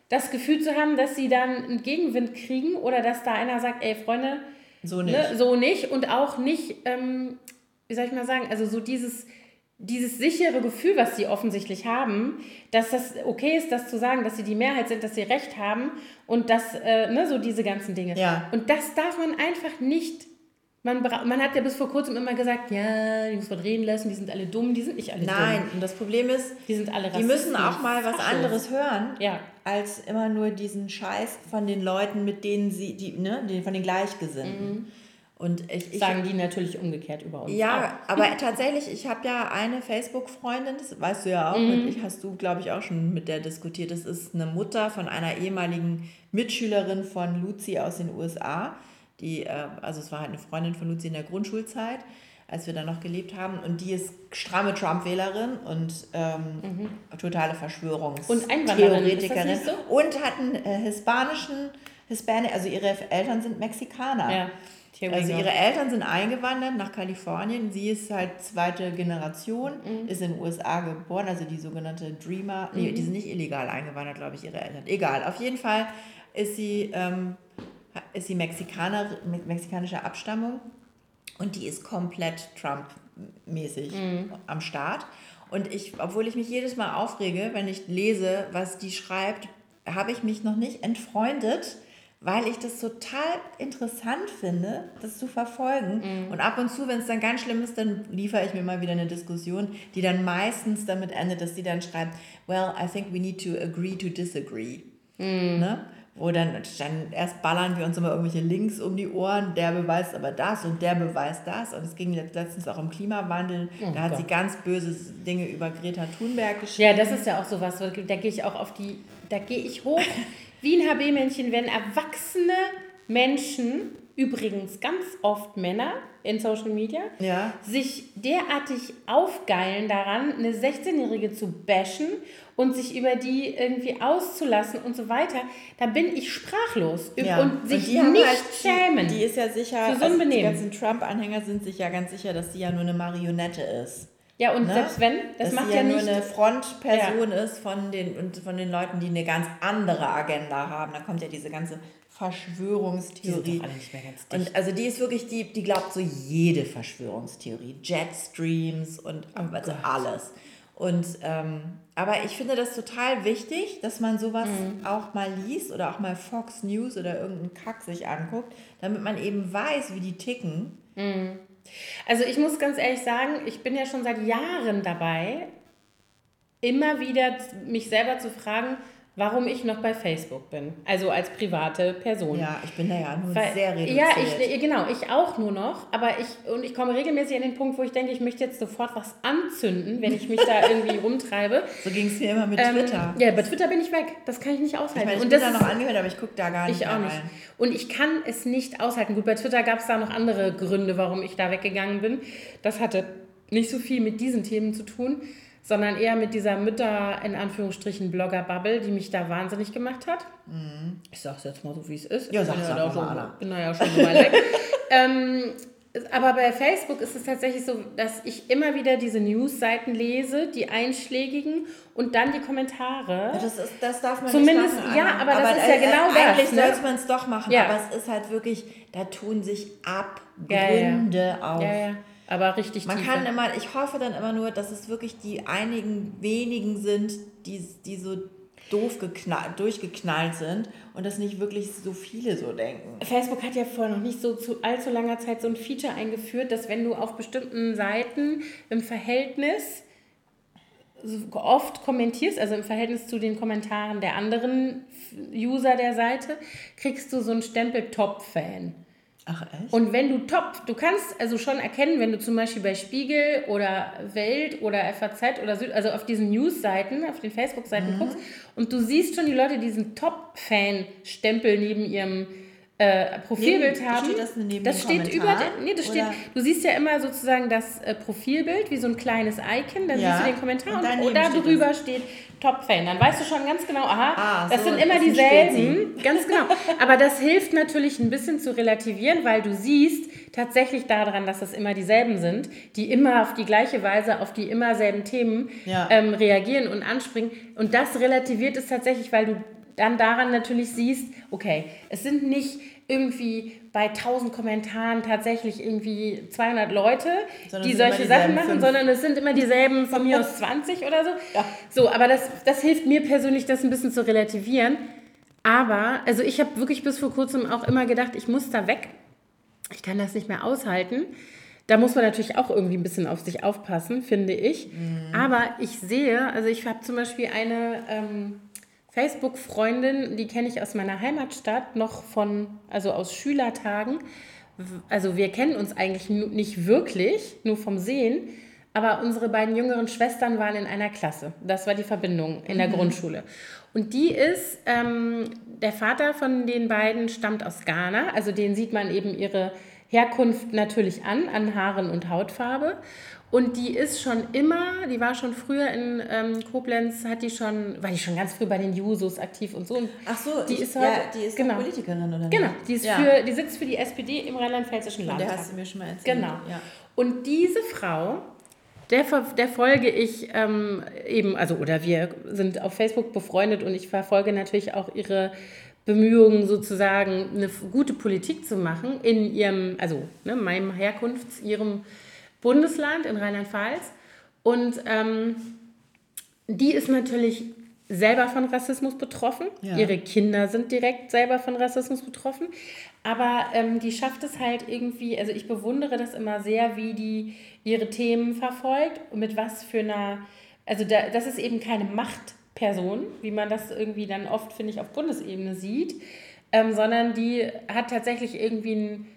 das Gefühl zu haben, dass sie dann einen Gegenwind kriegen oder dass da einer sagt, ey Freunde, so ne, nicht. Ne, so nicht. Und auch nicht, ähm, wie soll ich mal sagen, also so dieses dieses sichere Gefühl, was sie offensichtlich haben, dass das okay ist, das zu sagen, dass sie die Mehrheit sind, dass sie Recht haben und dass, äh, ne, so diese ganzen Dinge. Ja. Und das darf man einfach nicht Man, man hat ja bis vor kurzem immer gesagt, ja, die muss man reden lassen, die sind alle dumm, die sind nicht alle Nein, dumm. Nein, und das Problem ist, die sind alle Die müssen auch mal was anderes hören, ja. als immer nur diesen Scheiß von den Leuten, mit denen sie, die, ne, von den Gleichgesinnten. Mhm. Und ich, ich, Sagen die natürlich umgekehrt über uns. Ja, auch. aber tatsächlich, ich habe ja eine Facebook-Freundin, das weißt du ja auch, mhm. ich, hast du, glaube ich, auch schon mit der diskutiert. Das ist eine Mutter von einer ehemaligen Mitschülerin von Luzi aus den USA. Die, äh, also es war halt eine Freundin von Luzi in der Grundschulzeit, als wir da noch gelebt haben. Und die ist stramme Trump-Wählerin und ähm, mhm. totale Verschwörungstheoretikerin. Und, so? und hat einen äh, hispanischen, Hispanic, also ihre Eltern sind Mexikaner. Ja. Also ihre Eltern sind eingewandert nach Kalifornien. Sie ist halt zweite Generation, mhm. ist in den USA geboren, also die sogenannte Dreamer. Mhm. Nee, die sind nicht illegal eingewandert, glaube ich, ihre Eltern. Egal, auf jeden Fall ist sie, ähm, ist sie Mexikaner, mexikanischer Abstammung und die ist komplett Trump-mäßig mhm. am Start. Und ich, obwohl ich mich jedes Mal aufrege, wenn ich lese, was die schreibt, habe ich mich noch nicht entfreundet weil ich das total interessant finde, das zu verfolgen. Mhm. Und ab und zu, wenn es dann ganz schlimm ist, dann liefere ich mir mal wieder eine Diskussion, die dann meistens damit endet, dass sie dann schreibt, well, I think we need to agree to disagree. Mhm. Ne? Wo dann, dann erst ballern wir uns immer irgendwelche Links um die Ohren, der beweist aber das und der beweist das. Und es ging letztens auch um Klimawandel. Oh da hat Gott. sie ganz böse Dinge über Greta Thunberg geschrieben. Ja, das ist ja auch sowas, da gehe ich auch auf die, da gehe ich hoch wie ein HB-Männchen, wenn erwachsene Menschen, übrigens ganz oft Männer in Social Media, ja. sich derartig aufgeilen daran, eine 16-Jährige zu bashen und sich über die irgendwie auszulassen und so weiter, da bin ich sprachlos ja. und sich und nicht halt, schämen. Die, die, ist ja sicher, für so also die ganzen Trump-Anhänger sind sich ja ganz sicher, dass sie ja nur eine Marionette ist. Ja, und ne? selbst wenn, das Dass macht ja, ja nur eine Frontperson ja. ist von den, und von den Leuten, die eine ganz andere Agenda haben. Da kommt ja diese ganze Verschwörungstheorie. Die und also die ist wirklich, die, die glaubt so jede Verschwörungstheorie. Jetstreams und oh also alles. Und ähm, aber ich finde das total wichtig, dass man sowas mhm. auch mal liest oder auch mal Fox News oder irgendeinen Kack sich anguckt, damit man eben weiß, wie die ticken. Mhm. Also ich muss ganz ehrlich sagen, ich bin ja schon seit Jahren dabei, immer wieder mich selber zu fragen, warum ich noch bei Facebook bin. Also als private Person. Ja, ich bin da ja nur Weil, sehr reduziert. Ja, ich, genau, ich auch nur noch. Aber ich, und ich komme regelmäßig an den Punkt, wo ich denke, ich möchte jetzt sofort was anzünden, wenn ich mich da irgendwie rumtreibe. So ging es mir immer mit ähm, Twitter. Ja, bei Twitter bin ich weg. Das kann ich nicht aushalten. Ich, meine, ich und bin das da noch angehört, aber ich gucke da gar nicht Ich auch nicht. Rein. Und ich kann es nicht aushalten. Gut, bei Twitter gab es da noch andere Gründe, warum ich da weggegangen bin. Das hatte nicht so viel mit diesen Themen zu tun sondern eher mit dieser Mütter, in Anführungsstrichen, Blogger-Bubble, die mich da wahnsinnig gemacht hat. Mhm. Ich sag's jetzt mal so, wie es ist. Ja, sag's ja auch schon, bin da ja schon so weit weg. ähm, aber bei Facebook ist es tatsächlich so, dass ich immer wieder diese News-Seiten lese, die einschlägigen und dann die Kommentare. Das, ist, das darf man Zumindest, nicht machen. Ja, aber, aber das ist ja genau das. Eigentlich ne? sollte man es doch machen, ja. aber es ist halt wirklich, da tun sich Abgründe ja, ja. auf. Aber richtig Man tiefer. kann immer, ich hoffe dann immer nur, dass es wirklich die einigen wenigen sind, die, die so doof geknallt, durchgeknallt sind und dass nicht wirklich so viele so denken. Facebook hat ja vor noch nicht so zu allzu langer Zeit so ein Feature eingeführt, dass wenn du auf bestimmten Seiten im Verhältnis oft kommentierst, also im Verhältnis zu den Kommentaren der anderen User der Seite, kriegst du so einen Stempel Top-Fan. Ach echt? Und wenn du top, du kannst also schon erkennen, wenn du zum Beispiel bei Spiegel oder Welt oder FAZ oder Süd, also auf diesen News-Seiten, auf den Facebook-Seiten mhm. guckst und du siehst schon die Leute, die diesen Top-Fan-Stempel neben ihrem äh, Profilbild neben, haben. Steht das neben das steht über, nee, das steht, du siehst ja immer sozusagen das äh, Profilbild wie so ein kleines Icon, dann ja. siehst du den Kommentar und, und, und da drüber steht Top-Fan. Dann weißt du schon ganz genau, aha, ah, das so, sind immer dieselben. Ganz genau. Aber das hilft natürlich ein bisschen zu relativieren, weil du siehst tatsächlich daran, dass das immer dieselben sind, die immer auf die gleiche Weise auf die immer selben Themen ja. ähm, reagieren und anspringen. Und das relativiert es tatsächlich, weil du dann daran natürlich siehst, okay, es sind nicht irgendwie bei 1000 Kommentaren tatsächlich irgendwie 200 Leute, sondern die solche Sachen machen, fünf. sondern es sind immer dieselben von mir aus 20 oder so. Ja. So, aber das, das hilft mir persönlich, das ein bisschen zu relativieren. Aber, also ich habe wirklich bis vor kurzem auch immer gedacht, ich muss da weg. ich kann das nicht mehr aushalten. Da muss man natürlich auch irgendwie ein bisschen auf sich aufpassen, finde ich. Mhm. Aber ich sehe, also ich habe zum Beispiel eine ähm, Facebook-Freundin, die kenne ich aus meiner Heimatstadt, noch von, also aus Schülertagen. Also wir kennen uns eigentlich nicht wirklich, nur vom Sehen. Aber unsere beiden jüngeren Schwestern waren in einer Klasse. Das war die Verbindung in der mhm. Grundschule. Und die ist, ähm, der Vater von den beiden stammt aus Ghana. Also den sieht man eben ihre Herkunft natürlich an, an Haaren und Hautfarbe. Und die ist schon immer, die war schon früher in ähm, Koblenz, hat die schon, war die schon ganz früh bei den Jusos aktiv und so. Und Ach so, die ich, ist heute, ja, die ist genau, Politikerin oder nicht? Genau, die, ist ja. für, die sitzt für die SPD im rheinland-pfälzischen Landtag. Der hast du mir schon mal erzählt. Genau. Ja. Und diese Frau, der, der folge ich ähm, eben, also oder wir sind auf Facebook befreundet und ich verfolge natürlich auch ihre Bemühungen sozusagen eine gute Politik zu machen in ihrem, also ne, meinem Herkunfts, ihrem Bundesland in Rheinland-Pfalz. Und ähm, die ist natürlich selber von Rassismus betroffen. Ja. Ihre Kinder sind direkt selber von Rassismus betroffen. Aber ähm, die schafft es halt irgendwie, also ich bewundere das immer sehr, wie die ihre Themen verfolgt und mit was für einer, also da, das ist eben keine Machtperson, wie man das irgendwie dann oft, finde ich, auf Bundesebene sieht, ähm, sondern die hat tatsächlich irgendwie ein,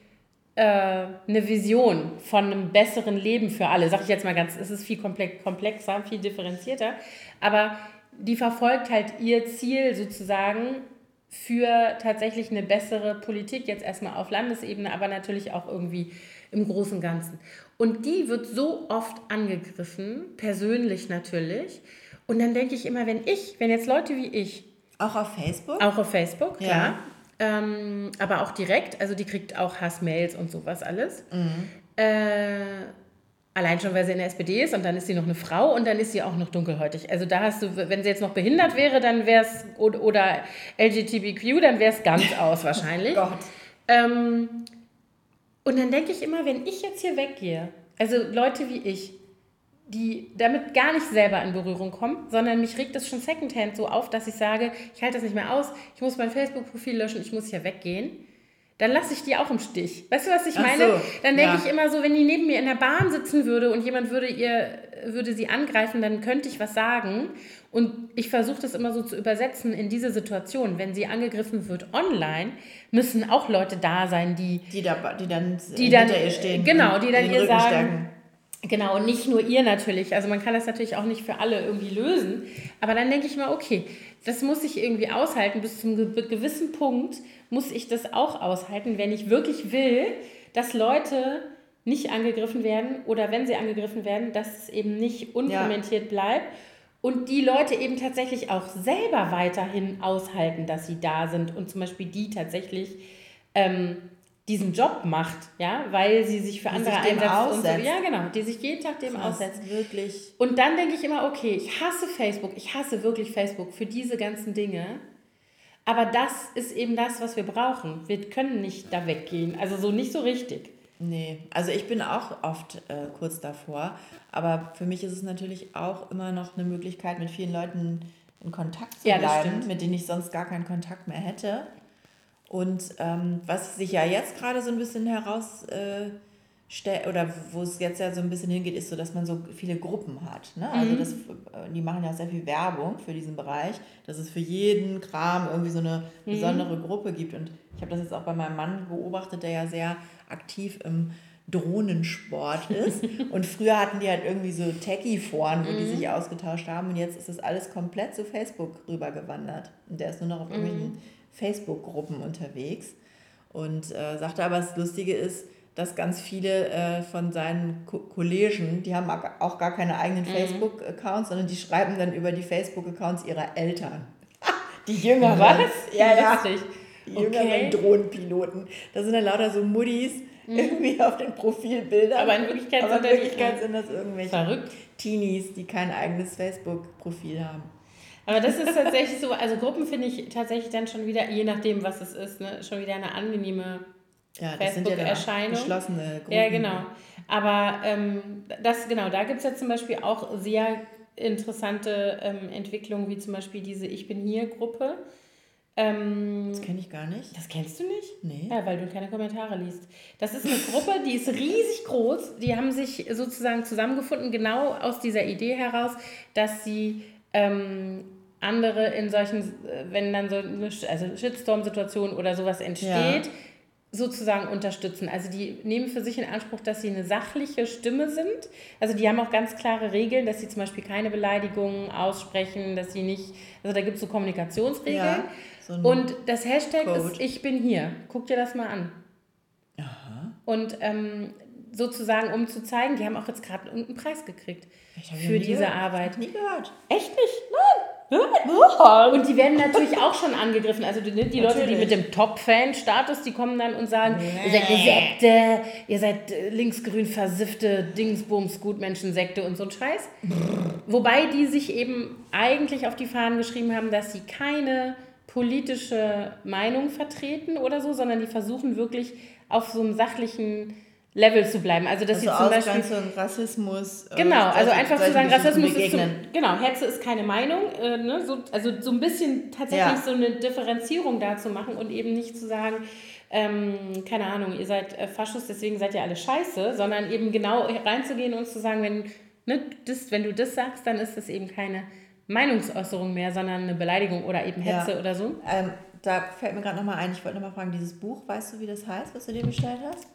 eine Vision von einem besseren Leben für alle. Sag ich jetzt mal ganz, es ist viel komplexer, viel differenzierter, aber die verfolgt halt ihr Ziel sozusagen für tatsächlich eine bessere Politik, jetzt erstmal auf Landesebene, aber natürlich auch irgendwie im Großen und Ganzen. Und die wird so oft angegriffen, persönlich natürlich. Und dann denke ich immer, wenn ich, wenn jetzt Leute wie ich. Auch auf Facebook? Auch auf Facebook, ja. Ähm, aber auch direkt, also die kriegt auch Hassmails und sowas alles. Mhm. Äh, Allein schon, weil sie in der SPD ist und dann ist sie noch eine Frau und dann ist sie auch noch dunkelhäutig. Also da hast du, wenn sie jetzt noch behindert wäre, dann wäre es, oder, oder LGBTQ, dann wäre es ganz aus wahrscheinlich. Gott. Ähm, und dann denke ich immer, wenn ich jetzt hier weggehe, also Leute wie ich, die damit gar nicht selber in Berührung kommen, sondern mich regt das schon secondhand so auf, dass ich sage, ich halte das nicht mehr aus, ich muss mein Facebook-Profil löschen, ich muss hier weggehen dann lasse ich die auch im Stich. Weißt du, was ich meine? So, dann denke ja. ich immer so, wenn die neben mir in der Bahn sitzen würde und jemand würde ihr würde sie angreifen, dann könnte ich was sagen und ich versuche das immer so zu übersetzen in diese Situation. Wenn sie angegriffen wird online, müssen auch Leute da sein, die die, da, die dann die dann ihr stehen. Genau, die dann ihr sagen. Stärken. Genau, und nicht nur ihr natürlich. Also man kann das natürlich auch nicht für alle irgendwie lösen. Aber dann denke ich mal, okay, das muss ich irgendwie aushalten bis zum gewissen Punkt muss ich das auch aushalten, wenn ich wirklich will, dass Leute nicht angegriffen werden oder wenn sie angegriffen werden, dass es eben nicht unkommentiert ja. bleibt und die Leute eben tatsächlich auch selber weiterhin aushalten, dass sie da sind und zum Beispiel die tatsächlich ähm, diesen Job macht, ja, weil sie sich für die andere sich einsetzt und so. Ja, genau, die sich jeden Tag dem Krass, aussetzt. Wirklich. Und dann denke ich immer, okay, ich hasse Facebook, ich hasse wirklich Facebook für diese ganzen Dinge. Aber das ist eben das, was wir brauchen. Wir können nicht da weggehen. Also so nicht so richtig. Nee, also ich bin auch oft äh, kurz davor. Aber für mich ist es natürlich auch immer noch eine Möglichkeit, mit vielen Leuten in Kontakt zu ja, bleiben, mit denen ich sonst gar keinen Kontakt mehr hätte. Und ähm, was sich ja jetzt gerade so ein bisschen heraus... Äh, oder wo es jetzt ja so ein bisschen hingeht, ist so, dass man so viele Gruppen hat. Ne? Also mhm. das, äh, die machen ja sehr viel Werbung für diesen Bereich, dass es für jeden Kram irgendwie so eine mhm. besondere Gruppe gibt. Und ich habe das jetzt auch bei meinem Mann beobachtet, der ja sehr aktiv im Drohnensport ist. und früher hatten die halt irgendwie so Techie-Foren, wo mhm. die sich ausgetauscht haben. Und jetzt ist das alles komplett zu Facebook rübergewandert. Und der ist nur noch auf irgendwelchen mhm. Facebook-Gruppen unterwegs. Und äh, sagte aber, das Lustige ist, dass ganz viele äh, von seinen Ko Kollegen, die haben auch gar keine eigenen mhm. Facebook-Accounts, sondern die schreiben dann über die Facebook-Accounts ihrer Eltern. die Jüngeren. Was? Ja, ja. Die okay. jüngeren Drohnenpiloten. Das sind dann lauter so Muddis mhm. irgendwie auf den Profilbildern. Aber in Wirklichkeit, Aber in Wirklichkeit sind das irgendwelche Verrückt. Teenies, die kein eigenes Facebook-Profil haben. Aber das ist tatsächlich so, also Gruppen finde ich tatsächlich dann schon wieder, je nachdem, was es ist, ne, schon wieder eine angenehme ja, das sind ja Erscheinung. geschlossene Gruppen. Ja, genau. Aber ähm, das, genau, da gibt es ja zum Beispiel auch sehr interessante ähm, Entwicklungen, wie zum Beispiel diese Ich bin hier Gruppe. Ähm, Das kenne ich gar nicht. das kennst du nicht? Nee. Ja, weil du keine Kommentare liest. Das ist eine Gruppe, die ist riesig groß. Die haben sich sozusagen zusammengefunden, genau aus dieser Idee heraus, dass sie ähm, andere in solchen, äh, wenn dann so eine also Shitstorm-Situation oder sowas entsteht, sozusagen unterstützen. Also die nehmen für sich in Anspruch, dass sie eine sachliche Stimme sind. Also die haben auch ganz klare Regeln, dass sie zum Beispiel keine Beleidigungen aussprechen, dass sie nicht, also da gibt es so Kommunikationsregeln. Ja, so Und das Hashtag Code. ist Ich bin hier. Guck dir das mal an. Und ähm, sozusagen, um zu zeigen, die haben auch jetzt gerade irgendeinen Preis gekriegt für diese gehört. Arbeit. Nie gehört. Echt nicht? Nein. Und die werden natürlich auch schon angegriffen. Also die, die Leute, die mit dem Top-Fan-Status, die kommen dann und sagen, ihr seid eine Sekte, ihr seid äh, linksgrün versiffte Dingsbums, Gutmenschen-Sekte und so ein Scheiß. Wobei die sich eben eigentlich auf die Fahnen geschrieben haben, dass sie keine politische Meinung vertreten oder so, sondern die versuchen wirklich auf so einem sachlichen Level zu bleiben. Also dass Also sie zum Beispiel Ausgrenzung, Rassismus. äh, Genau, also solche- einfach zu sagen, Rassismus ist zum, genau, Hetze ist keine Meinung, äh, ne, so, also so ein bisschen tatsächlich Ja. so eine Differenzierung da zu machen und eben nicht zu sagen, ähm, keine Ahnung, ihr seid äh, Faschos, deswegen seid ihr alle scheiße, sondern eben genau reinzugehen und zu sagen, wenn, ne, das, wenn du das sagst, dann ist das eben keine Meinungsäußerung mehr, sondern eine Beleidigung oder eben Ja. Hetze oder so. Ähm, da fällt mir gerade nochmal ein, ich wollte nochmal fragen, dieses Buch, weißt du, wie das heißt, was du dir bestellt hast?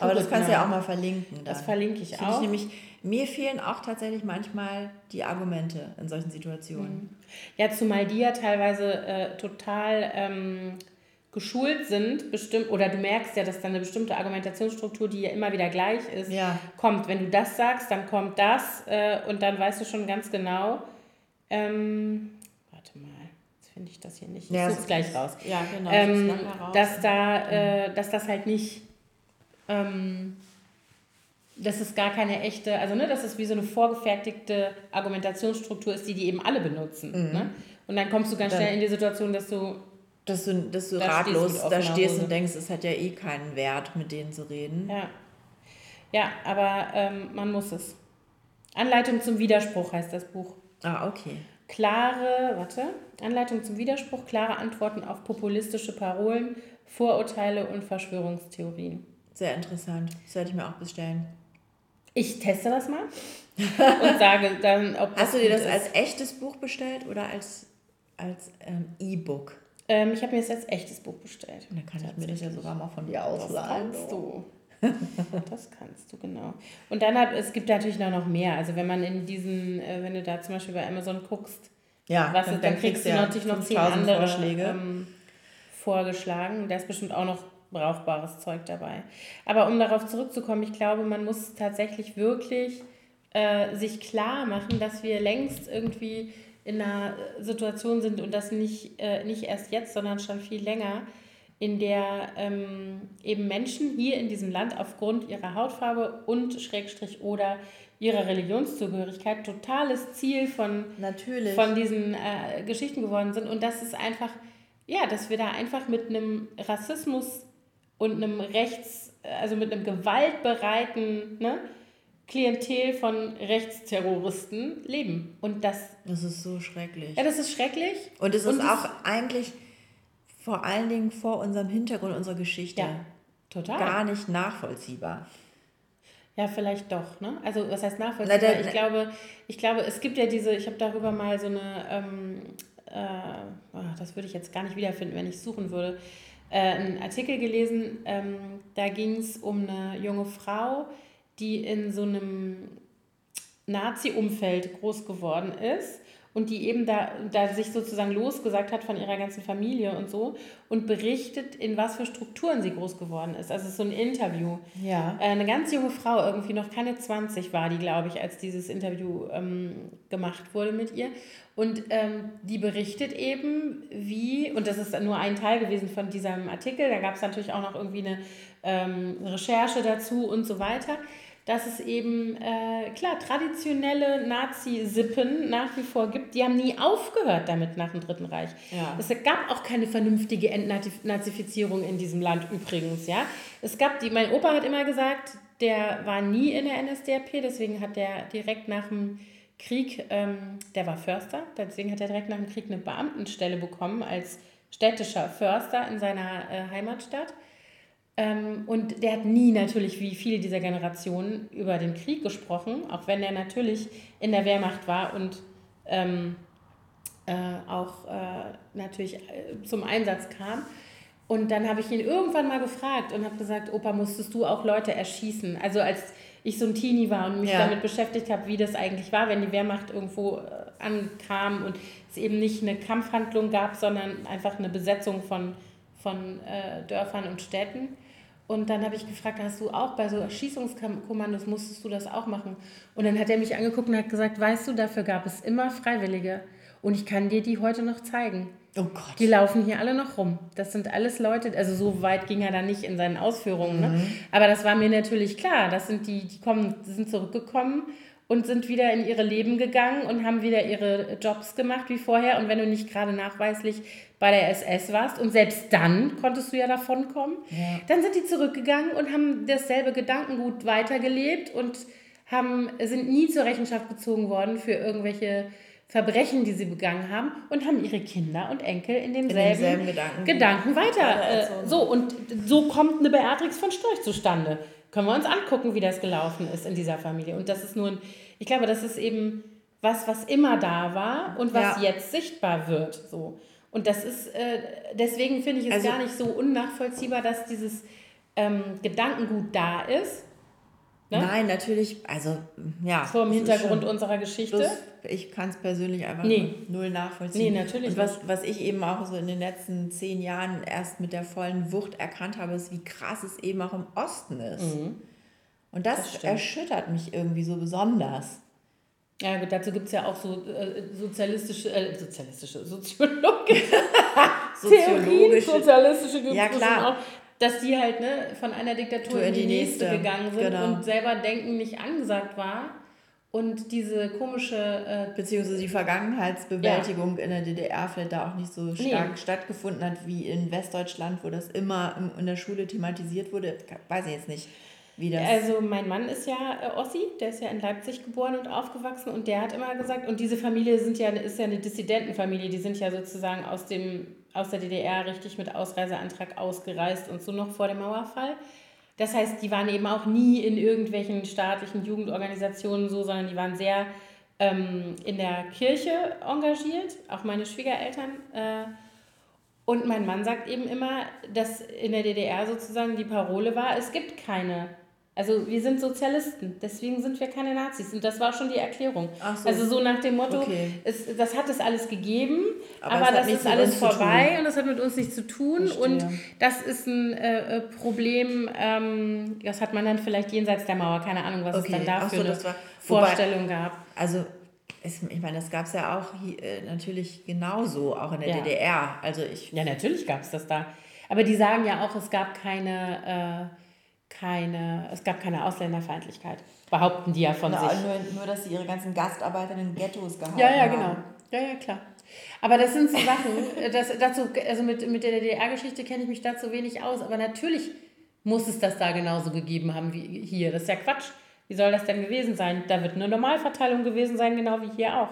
Aber das kannst du ja auch mal verlinken. Dann. Das verlinke ich Finde auch. Ich nämlich, mir fehlen auch tatsächlich manchmal die Argumente in solchen Mhm. Situationen. Ja, zumal die ja teilweise äh, total ähm, geschult sind, bestimmt, oder du merkst ja, dass dann eine bestimmte Argumentationsstruktur, die ja immer wieder gleich ist, Ja. kommt. Wenn du das sagst, dann kommt das äh, und dann weißt du schon ganz genau. Ähm, finde ich das hier nicht. Ich Ja, suche es gleich raus. Ja, genau. Ähm, raus. dass, da, äh, dass das halt nicht, ähm, dass es gar keine echte, also ne, dass es wie so eine vorgefertigte Argumentationsstruktur ist, die die eben alle benutzen. Ne? Und dann kommst du ganz Dann- schnell in die Situation, dass du, dass du, dass du Da stehst ratlos mit da stehst Hose. und denkst, es hat ja eh keinen Wert, mit denen zu reden. ja, ja aber ähm, man muss es. Anleitung zum Widerspruch heißt das Buch. Ah, okay. Klare, warte, Anleitung zum Widerspruch, klare Antworten auf populistische Parolen, Vorurteile und Verschwörungstheorien. Sehr interessant. Das werde ich mir auch bestellen. Ich teste das mal und sage dann, ob das Hast du dir das ist. als echtes Buch bestellt oder als, als ähm, E-Book? Ähm, ich habe mir jetzt als echtes Buch bestellt. Dann kann ich mir das ja sogar mal von dir Das ausleihen. kannst du. Das kannst du, genau. Und dann hat, es gibt natürlich noch mehr. Also wenn man in diesen, äh, wenn du da zum Beispiel bei Amazon guckst, Ja, was ist, dann, kriegst du natürlich noch zehn 5000 andere Vorschläge. ähm, vorgeschlagen. Da ist bestimmt auch noch brauchbares Zeug dabei. Aber um darauf zurückzukommen, ich glaube, man muss tatsächlich wirklich äh, sich klar machen, dass wir längst irgendwie in einer Situation sind und das nicht, äh, nicht erst jetzt, sondern schon viel länger, in der ähm, eben Menschen hier in diesem Land aufgrund ihrer Hautfarbe und Schrägstrich oder ihrer Religionszugehörigkeit totales Ziel von Natürlich. von diesen äh, Geschichten geworden sind und das ist einfach, ja, dass wir da einfach mit einem Rassismus und einem Rechts, also mit einem gewaltbereiten ne, Klientel von Rechtsterroristen leben. Und das, das ist so schrecklich. ja, das ist schrecklich. Und es ist Und auch eigentlich vor allen Dingen vor unserem Hintergrund unserer Geschichte Ja, total. gar nicht nachvollziehbar. Ja, vielleicht doch. Ne? Also was heißt nachvollziehbar? Na, da- ich, glaube, ich glaube, es gibt ja diese, ich habe darüber mal so eine, ähm, äh, oh, das würde ich jetzt gar nicht wiederfinden, wenn ich suchen würde, äh, einen Artikel gelesen, ähm, da ging es um eine junge Frau, die in so einem Nazi-Umfeld groß geworden ist und die eben da, da sich sozusagen losgesagt hat von ihrer ganzen Familie und so und berichtet, in was für Strukturen sie groß geworden ist. Also es ist so ein Interview. Ja. Äh, Eine ganz junge Frau, irgendwie noch keine 20 war die, glaube ich, als dieses Interview ähm, gemacht wurde mit ihr. Und ähm, die berichtet eben, wie, und das ist nur ein Teil gewesen von diesem Artikel, da gab es natürlich auch noch irgendwie eine ähm, Recherche dazu und so weiter, dass es eben, äh, klar, traditionelle Nazi-Sippen nach wie vor gibt. Die haben nie aufgehört damit nach dem Dritten Reich. Ja. Es gab auch keine vernünftige Entnazifizierung in diesem Land übrigens, ja. Es gab die, mein Opa hat immer gesagt, der war nie in der NSDAP, deswegen hat der direkt nach dem Krieg, ähm, der war Förster, deswegen hat er direkt nach dem Krieg eine Beamtenstelle bekommen als städtischer Förster in seiner äh, Heimatstadt. Ähm, und der hat nie natürlich, wie viele dieser Generationen, über den Krieg gesprochen, auch wenn er natürlich in der Wehrmacht war und ähm, äh, auch äh, natürlich äh, zum Einsatz kam. Und dann habe ich ihn irgendwann mal gefragt und habe gesagt, Opa, musstest du auch Leute erschießen? Also als ich so ein Teenie war und mich ja. damit beschäftigt habe, wie das eigentlich war, wenn die Wehrmacht irgendwo äh, ankam und es eben nicht eine Kampfhandlung gab, sondern einfach eine Besetzung von, von äh, Dörfern und Städten. Und dann habe ich gefragt, hast du auch bei so Erschießungskommandos, musstest du das auch machen? Und dann hat er mich angeguckt und hat gesagt, weißt du, dafür gab es immer Freiwillige. Und ich kann dir die heute noch zeigen. Oh Gott. Die laufen hier alle noch rum. Das sind alles Leute, also so weit ging er da nicht in seinen Ausführungen. Ne? Mhm. Ne? Aber das war mir natürlich klar. Das sind die, die kommen, die sind zurückgekommen und sind wieder in ihre Leben gegangen und haben wieder ihre Jobs gemacht wie vorher. Und wenn du nicht gerade nachweislich bei der SS warst und selbst dann konntest du ja davon kommen, ja. dann sind die zurückgegangen und haben dasselbe Gedankengut weitergelebt und haben, sind nie zur Rechenschaft gezogen worden für irgendwelche Verbrechen, die sie begangen haben und haben ihre Kinder und Enkel in demselben, in demselben Gedanken, Gedanken weiter. Äh, so, und so kommt eine Beatrix von Storch zustande. Können wir uns angucken, wie das gelaufen ist in dieser Familie. Und das ist nun, ich glaube, das ist eben was, was immer da war und was ja. jetzt sichtbar wird. So. Und das ist, äh, deswegen finde ich es also, gar nicht so unnachvollziehbar, dass dieses ähm, Gedankengut da ist Ne? Nein, natürlich, also ja. Vor dem Hintergrund unserer Geschichte. Das, ich kann es persönlich einfach nee. null nachvollziehen. Nee, natürlich. Und was, was ich eben auch so in den letzten zehn Jahren erst mit der vollen Wucht erkannt habe, ist, wie krass es eben auch im Osten ist. Mhm. Und das, das erschüttert mich irgendwie so besonders. Ja, gut, dazu gibt es ja auch so äh, sozialistische, äh, sozialistische, soziologische, soziologische, sozialistische ja, klar. auch dass die halt ne, von einer Diktatur in die, nächste, nächste gegangen sind genau. und selber Denken nicht angesagt war. Und diese komische. Äh, Beziehungsweise die Vergangenheitsbewältigung ja. in der DDR vielleicht da auch nicht so stark nee. stattgefunden hat wie in Westdeutschland, wo das immer in der Schule thematisiert wurde. Weiß ich jetzt nicht. Wie das also mein Mann ist ja äh, Ossi, der ist ja in Leipzig geboren und aufgewachsen und der hat immer gesagt, und diese Familie sind ja, ist ja eine Dissidentenfamilie, die sind ja sozusagen aus dem aus der DDR richtig mit Ausreiseantrag ausgereist und so noch vor dem Mauerfall. Das heißt, die waren eben auch nie in irgendwelchen staatlichen Jugendorganisationen so, sondern die waren sehr ähm, in der Kirche engagiert, auch meine Schwiegereltern. Äh, und mein Mann sagt eben immer, dass in der DDR sozusagen die Parole war, es gibt keine also wir sind Sozialisten, deswegen sind wir keine Nazis. Und das war schon die Erklärung. So. Also so nach dem Motto, okay. es, das hat es alles gegeben, aber, aber das ist alles vorbei und das hat mit uns nichts zu tun. Verstehe. Und das ist ein äh, äh, Problem, ähm, das hat man dann vielleicht jenseits der Mauer, keine Ahnung, was okay. es dann dafür so, eine Vorstellung wobei, gab. Also ich meine, das gab es ja auch hier, äh, natürlich genauso, auch in der ja. DDR. Also ich ja, natürlich gab es das da. Aber die sagen ja auch, es gab keine... Äh, keine, es gab keine Ausländerfeindlichkeit. Behaupten die ja von Na, sich. Nur, nur, dass sie ihre ganzen Gastarbeiter in den Ghettos gehalten haben. Ja, ja, genau. Ja, ja, klar. Aber das sind so Sachen, das, dazu, also mit, mit der DDR-Geschichte kenne ich mich dazu wenig aus, aber natürlich muss es das da genauso gegeben haben wie hier. Das ist ja Quatsch. Wie soll das denn gewesen sein? Da wird eine Normalverteilung gewesen sein, genau wie hier auch.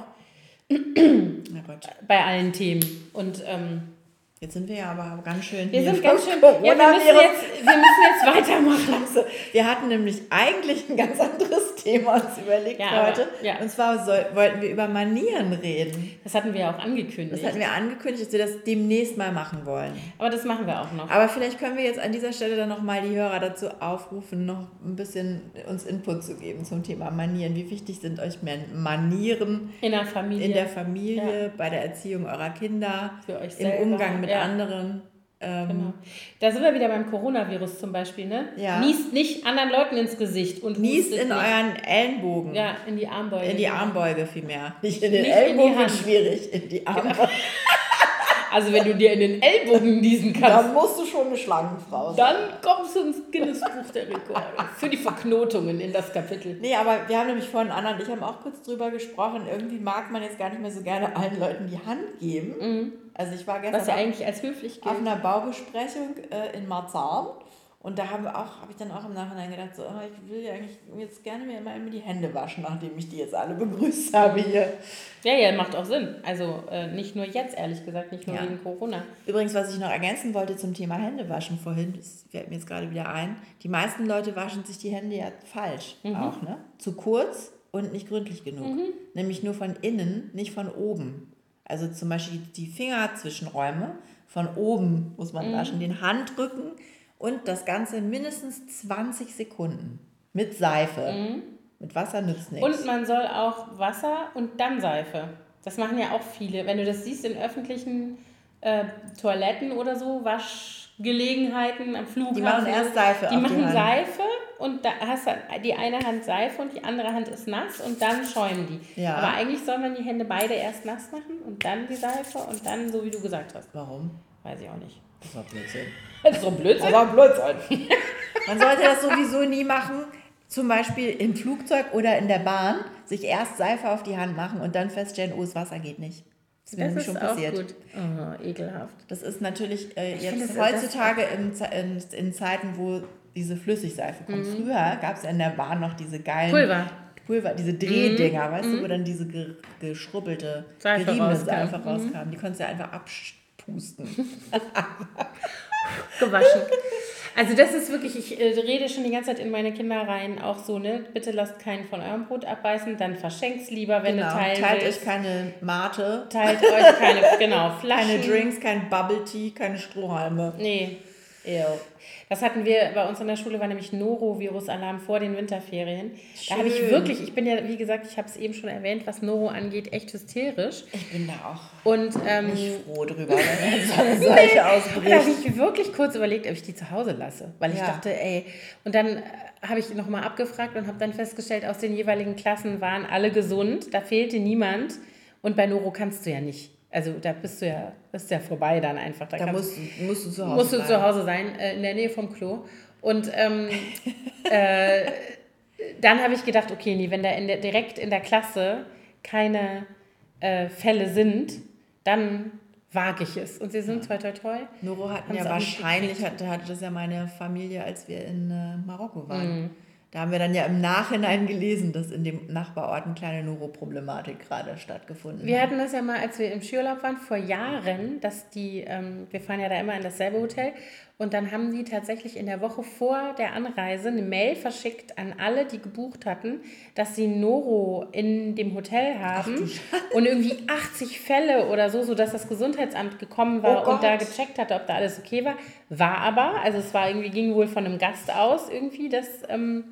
Bei allen Themen. Und ähm, Jetzt sind wir ja aber ganz schön. Wir sind ganz schön. Ja, wir, müssen jetzt, wir müssen jetzt weitermachen. Also, wir hatten nämlich eigentlich ein ganz anderes Thema uns überlegt ja, heute. Aber, ja. Und zwar soll, wollten wir über Manieren reden. Das hatten wir ja auch angekündigt. Das hatten wir angekündigt, dass wir das demnächst mal machen wollen. Aber das machen wir auch noch. Aber vielleicht können wir jetzt an dieser Stelle dann nochmal die Hörer dazu aufrufen, noch ein bisschen uns Input zu geben zum Thema Manieren. Wie wichtig sind euch Manieren in der Familie, in der Familie ja. bei der Erziehung eurer Kinder, Für euch selber. im Umgang mit ja. anderen? Ähm, genau. Da sind wir wieder beim Coronavirus zum Beispiel, ne? Ja. Niest nicht anderen Leuten ins Gesicht und Niest in nicht. euren Ellenbogen. Ja, in die Armbeuge. In die Armbeuge vielmehr. Nicht in den nicht Ellenbogen in schwierig, in die genau. Armbeuge. Genau. Also wenn du dir in den Ellbogen niesen kannst. Dann musst du schon eine Schlangenfrau sein. Dann kommst du ins Guinness-Buch der Rekorde. Für die Verknotungen in das Kapitel. Nee, aber wir haben nämlich vorhin Anna und ich haben auch kurz drüber gesprochen. Irgendwie mag man jetzt gar nicht mehr so gerne allen Leuten die Hand geben. Mhm. Also ich war gestern Was ja eigentlich als höflich gilt. auf einer Baubesprechung äh, in Marzahn Und da habe hab ich dann auch im Nachhinein gedacht, so, oh, ich will ja eigentlich jetzt gerne mir immer die Hände waschen, nachdem ich die jetzt alle begrüßt habe hier. Ja, ja, macht auch Sinn. Also äh, nicht nur jetzt, ehrlich gesagt, nicht nur ja. wegen Corona. Übrigens, was ich noch ergänzen wollte zum Thema Händewaschen vorhin, das fällt mir jetzt gerade wieder ein, die meisten Leute waschen sich die Hände ja falsch mhm. auch, ne? Zu kurz und nicht gründlich genug. Mhm. Nämlich nur von innen, nicht von oben. Also zum Beispiel die Fingerzwischenräume, von oben muss man mhm. waschen, den Handrücken und das Ganze mindestens 20 Sekunden mit Seife. Mhm. Mit Wasser nützt nichts. Und man soll auch Wasser und dann Seife. Das machen ja auch viele. Wenn du das siehst in öffentlichen äh, Toiletten oder so, Waschgelegenheiten am Flughafen. Die machen erst Seife. Die machen die Seife und da hast du die eine Hand Seife und die andere Hand ist nass und dann schäumen die. Ja. Aber eigentlich soll man die Hände beide erst nass machen und dann die Seife und dann so wie du gesagt hast. Warum? Weiß ich auch nicht. Das war Blödsinn. Das ist doch Blödsinn. Das war Blödsinn. Man sollte das sowieso nie machen, zum Beispiel im Flugzeug oder in der Bahn, sich erst Seife auf die Hand machen und dann feststellen, oh, das Wasser geht nicht. Das ist mir das schon passiert. Auch gut. Oh, ekelhaft. Das ist natürlich äh, jetzt finde, heutzutage in, in, in, Zeiten, wo diese Flüssigseife kommt. Mhm. Früher gab es ja in der Bahn noch diese geilen Pulver. Pulver, diese Drehdinger, mhm. weißt du, wo mhm. dann diese ge geschrubbelte, Seife geriebene rauskam. Seife rauskam. Die konntest du ja einfach abpusten. Gewaschen. Also das ist wirklich, ich äh, rede schon die ganze Zeit in meine Kinder rein, auch so, ne? Bitte lasst keinen von eurem Brot abbeißen, dann verschenkt's lieber, wenn genau. du teilen Teilt willst. euch keine Mate. Teilt euch keine, genau, Flaschen. Keine Drinks, kein Bubble Tea, keine Strohhalme. Nee. Ew. Das hatten wir bei uns in der Schule, war nämlich Norovirus-Alarm vor den Winterferien. Schön. Da habe ich wirklich, ich bin ja, wie gesagt, ich habe es eben schon erwähnt, was Noro angeht, echt hysterisch. Ich bin da auch und, ähm, nicht froh drüber, wenn so eine Seuche nee, ausbricht. Da habe ich wirklich kurz überlegt, ob ich die zu Hause lasse. Weil ich ja. dachte, ey, und dann äh, habe ich nochmal abgefragt und habe dann festgestellt, aus den jeweiligen Klassen waren alle gesund, da fehlte niemand. Und bei Noro kannst du ja nicht also da bist du ja, bist ja vorbei dann einfach. Da, da musst, musst, du zu Hause musst du sein. zu Hause sein, äh, in der Nähe vom Klo. Und ähm, äh, dann habe ich gedacht, okay, nee, wenn da in der, direkt in der Klasse keine äh, Fälle sind, dann wage ich es. Und sie sind ja. toi toi toi. Noro hatten ja wahrscheinlich, hatte, hatte das ja meine Familie, als wir in äh, Marokko waren. Mhm. Da haben wir dann ja im Nachhinein gelesen, dass in dem Nachbarort eine kleine Neuroproblematik gerade stattgefunden hat. Wir hatten das ja mal, als wir im Skiurlaub waren, vor Jahren, dass die, ähm, wir fahren ja da immer in dasselbe Hotel, und dann haben die tatsächlich in der Woche vor der Anreise eine Mail verschickt an alle, die gebucht hatten, dass sie Noro in dem Hotel haben und irgendwie 80 Fälle oder so, sodass das Gesundheitsamt gekommen war oh und da gecheckt hatte, ob da alles okay war. War aber, also es war irgendwie, ging wohl von einem Gast aus irgendwie, das... Ähm,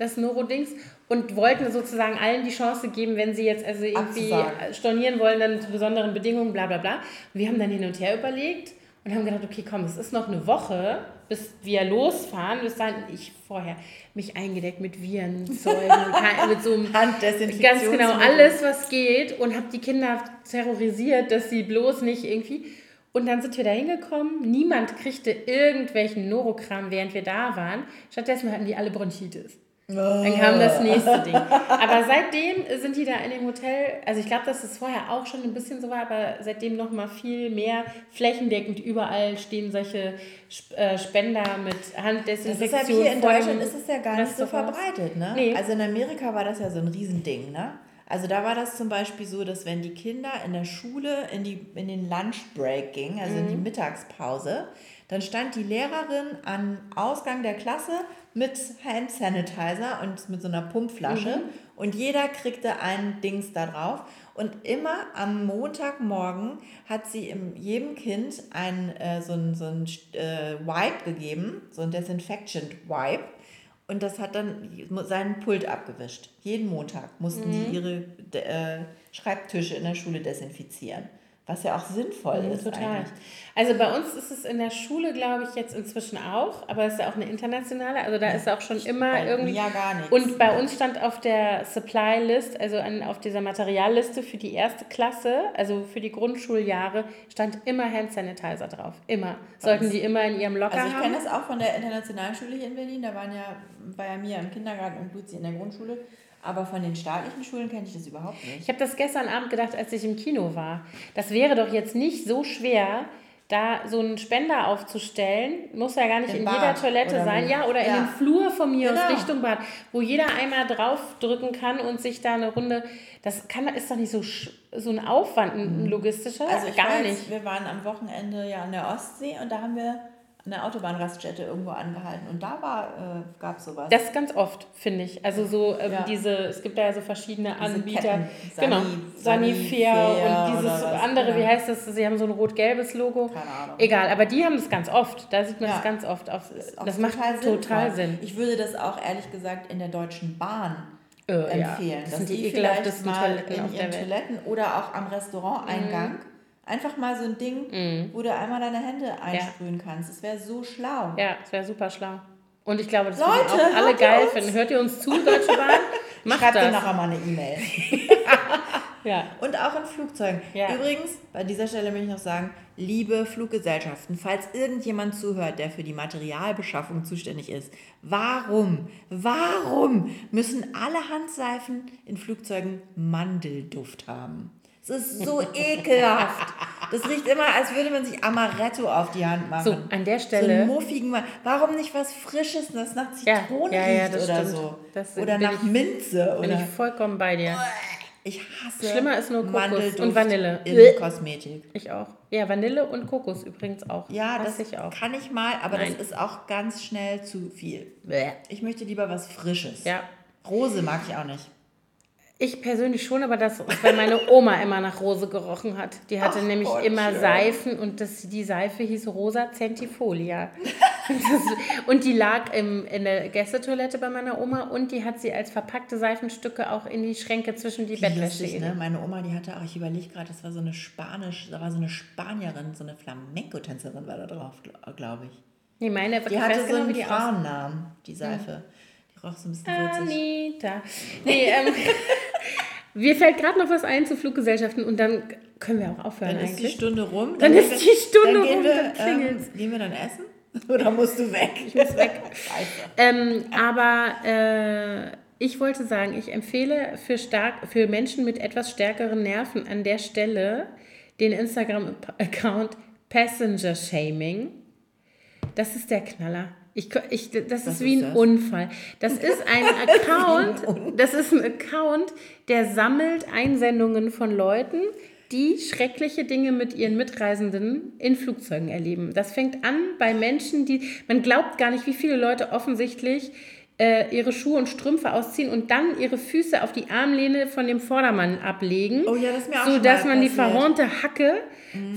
das Noro-Dings, und wollten sozusagen allen die Chance geben, wenn sie jetzt also irgendwie Abzusagen. stornieren wollen, dann zu besonderen Bedingungen, bla bla bla. Und wir haben dann hin und her überlegt und haben gedacht, okay, komm, es ist noch eine Woche, bis wir losfahren. Bis dann ich vorher mich eingedeckt mit Virenzeugen, mit so einem ganz genau alles, was geht und habe die Kinder terrorisiert, dass sie bloß nicht irgendwie und dann sind wir da hingekommen. Niemand kriegte irgendwelchen Norokram, während wir da waren. Stattdessen hatten die alle Bronchitis. Dann kam das nächste Ding. Aber seitdem sind die da in dem Hotel, also ich glaube, dass es vorher auch schon ein bisschen so war, aber seitdem noch mal viel mehr flächendeckend überall stehen solche äh, Spender mit Handdesinfektion. Das ist ja hier in Deutschland ist es ja gar nicht so verbreitet, ne? Nee. Also in Amerika war das ja so ein Riesending, ne? Also da war das zum Beispiel so, dass wenn die Kinder in der Schule in, die, in den Lunchbreak gingen, also mhm. in die mhm. Mittagspause, dann stand die Lehrerin am Ausgang der Klasse mit Hand Sanitizer und mit so einer Pumpflasche mhm. und jeder kriegte ein Dings da drauf. Und immer am Montagmorgen hat sie im, jedem Kind ein, äh, so ein, so ein äh, Wipe gegeben, so ein Disinfection Wipe. Und das hat dann seinen Pult abgewischt. Jeden Montag mussten mhm. die ihre äh, Schreibtische in der Schule desinfizieren. Was ja auch sinnvoll mhm, ist. Total. Eigentlich. Also bei uns ist es in der Schule, glaube ich, jetzt inzwischen auch, aber es ist ja auch eine internationale, also da ist auch schon immer bei irgendwie. Ja, gar nichts. Und bei uns stand auf der Supply List, also an, auf dieser Materialliste für die erste Klasse, also für die Grundschuljahre, stand immer Hand Sanitizer drauf. Immer. Sollten die immer in ihrem Locker haben. Also ich kenne das auch von der internationalen Schule hier in Berlin, da waren ja, war ja Mia im Kindergarten und Luzi in der Grundschule. Aber von den staatlichen Schulen kenne ich das überhaupt nicht. Ich habe das gestern Abend gedacht, als ich im Kino war. Das wäre doch jetzt nicht so schwer, da so einen Spender aufzustellen, muss ja gar nicht in Bad jeder Toilette sein, ja, oder in Ja. den Flur von mir aus Genau. Richtung Bad, wo jeder einmal draufdrücken kann und sich da eine Runde, das kann, ist doch nicht so, so ein Aufwand, ein logistischer, Also gar weiß, nicht. wir waren am Wochenende ja an der Ostsee und da haben wir der Autobahnraststätte irgendwo angehalten und da war, äh, gab es sowas. Das ist ganz oft, finde ich. Also so ähm, Ja. diese, es gibt da ja so verschiedene Diese Anbieter. Ketten, genau. Sani- Sanifair Sanifair und dieses andere, wie genau. heißt das? Sie haben so ein rot-gelbes Logo. Keine Ahnung. Egal, aber die haben das ganz oft. Da sieht man Ja. das ganz oft. Auf, Auch das macht sinnvoll. total Sinn. Ich würde das auch ehrlich gesagt in der Deutschen Bahn Äh, ja. empfehlen. Das dass sind die die vielleicht mal in ihren. Toiletten oder auch am Restauranteingang einfach mal so ein Ding, Mhm. wo du einmal deine Hände einsprühen kannst. Das wäre so schlau. Ja, das wäre super schlau. Und ich glaube, das Leute, würden auch alle geil uns? finden. Hört ihr uns zu, Deutsche Bahn? Macht Schreibt dir das. nachher mal eine E-Mail. Ja. Und auch in Flugzeugen. Ja. Übrigens, bei dieser Stelle möchte ich noch sagen, liebe Fluggesellschaften, falls irgendjemand zuhört, der für die Materialbeschaffung zuständig ist, warum, warum müssen alle Handseifen in Flugzeugen Mandelduft haben? Es ist so ekelhaft. Das riecht immer, als würde man sich Amaretto auf die Hand machen. So, an der So Stelle. einen muffigen, Ma- warum nicht was Frisches, das nach Ja, Zitrone ja, ja, riecht das oder stimmt. so? Das oder nach ich- Minze Bin oder ich vollkommen bei dir. ich hasse Schlimmer ist nur Kokos Mandelduft und Vanille. in Bäh. Kosmetik. Ich auch. Ja, Vanille und Kokos übrigens auch. Ja, das ich auch. kann ich mal, aber Nein. das ist auch ganz schnell zu viel. Ich möchte lieber was Frisches. Ja. Rose mag ich auch nicht. Ich persönlich schon, aber das ist, weil meine Oma immer nach Rose gerochen hat. Die hatte Ach nämlich Gott, immer schön. Seifen und das, die Seife hieß Rosa Centifolia. das, und die lag im, in der Gästetoilette bei meiner Oma und die hat sie als verpackte Seifenstücke auch in die Schränke zwischen die Bettwäsche ne? Meine Oma, die hatte auch, ich überlege gerade, das war so eine Spanisch, da war so eine Spanierin, so eine Flamenco-Tänzerin war da drauf, glaube ich. Nee, meine, Die hatte so einen. Frauennamen, die Seife. Die roch so ein bisschen würzig. Anita. Nee, ähm, mir fällt gerade noch was ein zu Fluggesellschaften und dann können wir auch aufhören Dann ist die. Stunde rum. Dann gehen ist wir- die Stunde dann gehen rum, wir, dann klingelt's. Ähm, gehen wir dann essen? Oder musst du weg? Ich muss weg. Ähm, aber äh, ich wollte sagen, ich empfehle für, stark, für Menschen mit etwas stärkeren Nerven an der Stelle den Instagram-Account Passenger Shaming. Das ist der Knaller. Ich, ich, das ist Was wie ist ein das? Unfall. Das ist ein Account, das ist ein Account, der sammelt Einsendungen von Leuten, die schreckliche Dinge mit ihren Mitreisenden in Flugzeugen erleben. Das fängt an bei Menschen, die, man glaubt gar nicht, wie viele Leute offensichtlich äh, ihre Schuhe und Strümpfe ausziehen und dann ihre Füße auf die Armlehne von dem Vordermann ablegen, Oh ja, das ist mir auch so dass man die. Mhm. verhornte Hacke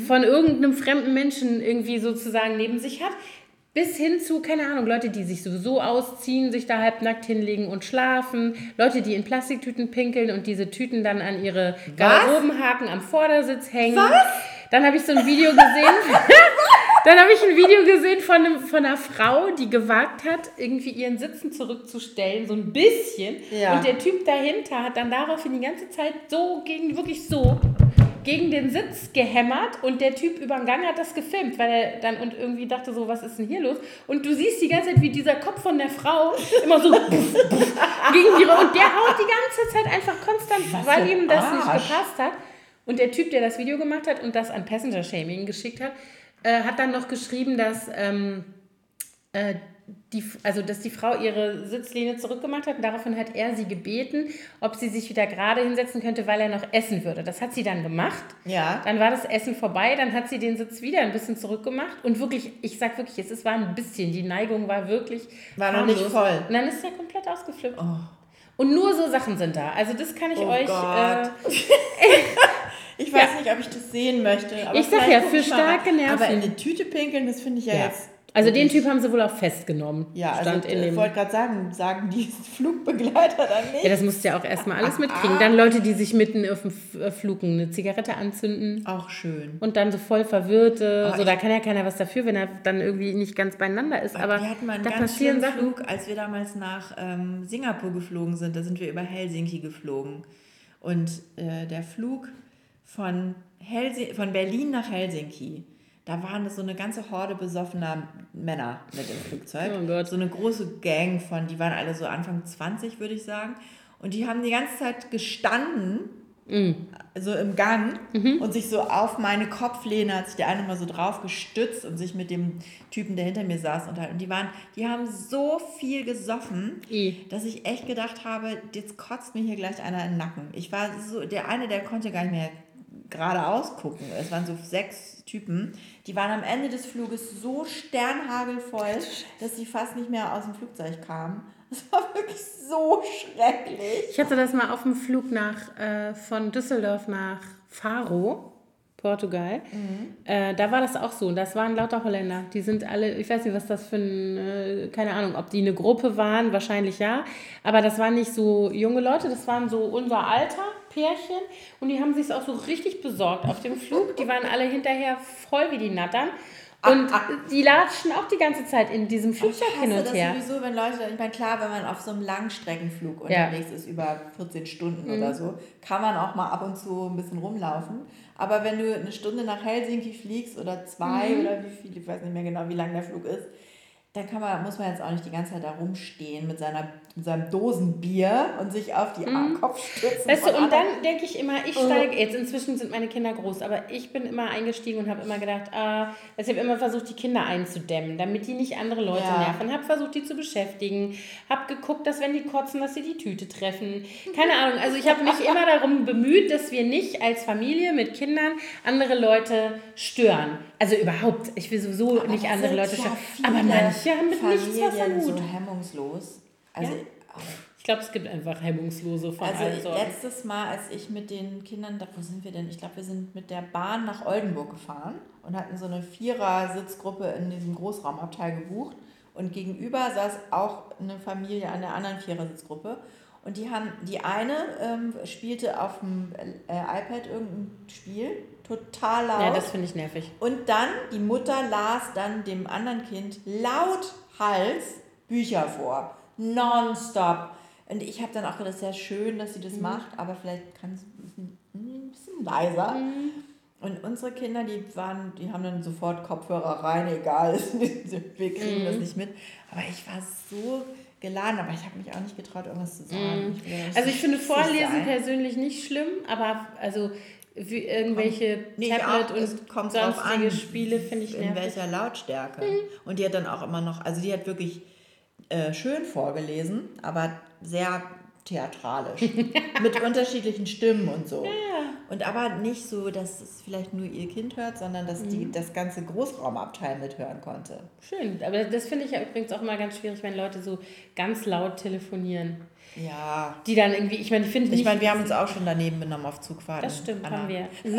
von irgendeinem fremden Menschen irgendwie sozusagen neben sich hat. Bis hin zu, keine Ahnung, Leute, die sich sowieso ausziehen, sich da halbnackt hinlegen und schlafen. Leute, die in Plastiktüten pinkeln und diese Tüten dann an ihre Garderobenhaken am Vordersitz hängen. Was? Dann habe ich so ein Video gesehen. Dann habe ich ein Video gesehen von, einem, von einer Frau, die gewagt hat, irgendwie ihren Sitzen zurückzustellen, so ein bisschen. Ja. Und der Typ dahinter hat dann daraufhin die ganze Zeit so gegen, wirklich so gegen den Sitz gehämmert und der Typ über den Gang hat das gefilmt, weil er dann und irgendwie dachte so, was ist denn hier los? Und du siehst die ganze Zeit, wie dieser Kopf von der Frau immer so gegen die und der haut die ganze Zeit einfach konstant, Was weil ihm das nicht Arsch. gepasst hat. Und der Typ, der das Video gemacht hat und das an Passenger Shaming geschickt hat, äh, hat dann noch geschrieben, dass ähm, äh, die, also dass die Frau ihre Sitzlehne zurückgemacht hat und daraufhin hat er sie gebeten, ob sie sich wieder gerade hinsetzen könnte, weil er noch essen würde. Das hat sie dann gemacht. Ja. Dann war das Essen vorbei, dann hat sie den Sitz wieder ein bisschen zurückgemacht und wirklich, ich sag wirklich, es, es war ein bisschen, die Neigung war wirklich War noch nicht voll. Und dann ist er komplett ausgeflippt. Und nur so Sachen sind da. Also das kann ich Oh euch. Gott. Äh, Ich weiß Ja. nicht, ob ich das sehen möchte. Aber Ich sag ja, für starke. Nerven. Aber in eine Tüte pinkeln, das finde ich ja, ja. jetzt. Also den Typ haben sie wohl auch festgenommen. Ja, also stand in ich dem. wollte gerade sagen, sagen die Flugbegleiter dann nicht. Ja, das musst du ja auch erstmal alles mitkriegen. Dann Leute, die sich mitten auf dem äh, Flug eine Zigarette anzünden Auch schön. und dann so voll verwirrte. Aber so, da kann ja keiner was dafür, wenn er dann irgendwie nicht ganz beieinander ist. Aber wir hatten mal einen da ganz passieren schönen Sachen. Flug, als wir damals nach ähm, Singapur geflogen sind. Da sind wir über Helsinki geflogen. Und äh, der Flug von, Helsi von Berlin nach Helsinki, da waren so eine ganze Horde besoffener Männer mit im Flugzeug. Oh Gott. So eine große Gang von, die waren alle so Anfang 20, würde ich sagen. Und die haben die ganze Zeit gestanden so im Gang und sich so auf meine Kopflehne hat sich der eine mal so drauf gestützt und sich mit dem Typen, der hinter mir saß, unterhalten. Und die waren, die haben so viel gesoffen, I. dass ich echt gedacht habe, jetzt kotzt mir hier gleich einer in den Nacken. Ich war so, der eine, der konnte gar nicht mehr geradeaus gucken. Es waren so sechs Typen, die waren am Ende des Fluges so sternhagelvoll, dass sie fast nicht mehr aus dem Flugzeug kamen. Das war wirklich so schrecklich. Ich hatte das mal auf dem Flug nach, äh, von Düsseldorf nach Faro, Portugal. Äh, da war das auch so. Und das waren lauter Holländer. Die sind alle, ich weiß nicht, was das für ein, äh, keine Ahnung, ob die eine Gruppe waren, wahrscheinlich ja. Aber das waren nicht so junge Leute, das waren so unser Alter, Pärchen. Und die haben sich auch so richtig besorgt auf dem Flug. Die waren alle hinterher voll wie die Nattern. Und die latschen auch die ganze Zeit in diesem Flugzeug Ich hin und das her. sowieso, wenn Leute, ich meine, klar, wenn man auf so einem Langstreckenflug Ja. unterwegs ist, über 14 Stunden Mhm. oder so, kann man auch mal ab und zu ein bisschen rumlaufen. Aber wenn du eine Stunde nach Helsinki fliegst oder zwei Mhm. oder wie viel, ich weiß nicht mehr genau, wie lang der Flug ist, dann kann man, muss man jetzt auch nicht die ganze Zeit da rumstehen mit, seiner, mit seinem Dosenbier und sich auf die Mhm. Kopf stützen. Weißt du, und anderen. dann denke ich immer, ich steige, jetzt inzwischen sind meine Kinder groß, aber ich bin immer eingestiegen und habe immer gedacht, ah, also ich habe immer versucht, die Kinder einzudämmen, damit die nicht andere Leute Ja. nerven, habe versucht, die zu beschäftigen, habe geguckt, dass wenn die kotzen, dass sie die Tüte treffen. Keine Ahnung, also ich habe mich immer darum bemüht, dass wir nicht als Familie mit Kindern andere Leute stören. Also überhaupt, ich will sowieso Aber nicht andere Leute stören. Aber manche haben mit nichts was am Familien Hut. so hemmungslos. Also, Ich glaube, es gibt einfach Hemmungslose von allen Also Sorten. letztes Mal, als ich mit den Kindern, da- wo sind wir denn? Ich glaube, wir sind mit der Bahn nach Oldenburg gefahren und hatten so eine Vierer-Sitzgruppe in diesem Großraumabteil gebucht. Und gegenüber saß auch eine Familie an der anderen Vierer-Sitzgruppe. Und die haben, die eine ähm, spielte auf dem äh, iPad irgendein Spiel, total laut. Ja, das finde ich nervig. Und dann, die Mutter las dann dem anderen Kind laut Hals Bücher vor. Nonstop. Und ich habe dann auch gedacht, ist ja schön, dass sie das macht, aber vielleicht kann es ein bisschen, ein bisschen leiser. Und unsere Kinder, die waren, die haben dann sofort Kopfhörer rein, egal, wir kriegen das nicht mit. Aber ich war so geladen, aber ich habe mich auch nicht getraut, irgendwas zu sagen. Ich ja nicht Also so ich finde Vorlesen sein. persönlich nicht schlimm, aber also wie irgendwelche Nee, Tablet auch, und kommt sonstige an, Spiele finde ich in nervig. welcher Lautstärke. Und die hat dann auch immer noch, also die hat wirklich äh, schön vorgelesen, aber sehr theatralisch. mit unterschiedlichen Stimmen und so. Und aber nicht so, dass es vielleicht nur ihr Kind hört, sondern dass die das ganze Großraumabteil mithören konnte. Schön, aber das finde ich ja übrigens auch immer ganz schwierig, wenn Leute so ganz laut telefonieren. Ja. Die dann irgendwie, ich meine, ich finde Ich meine, wir haben uns auch schon daneben benommen auf Zugfahrten. das stimmt, Anna. haben wir.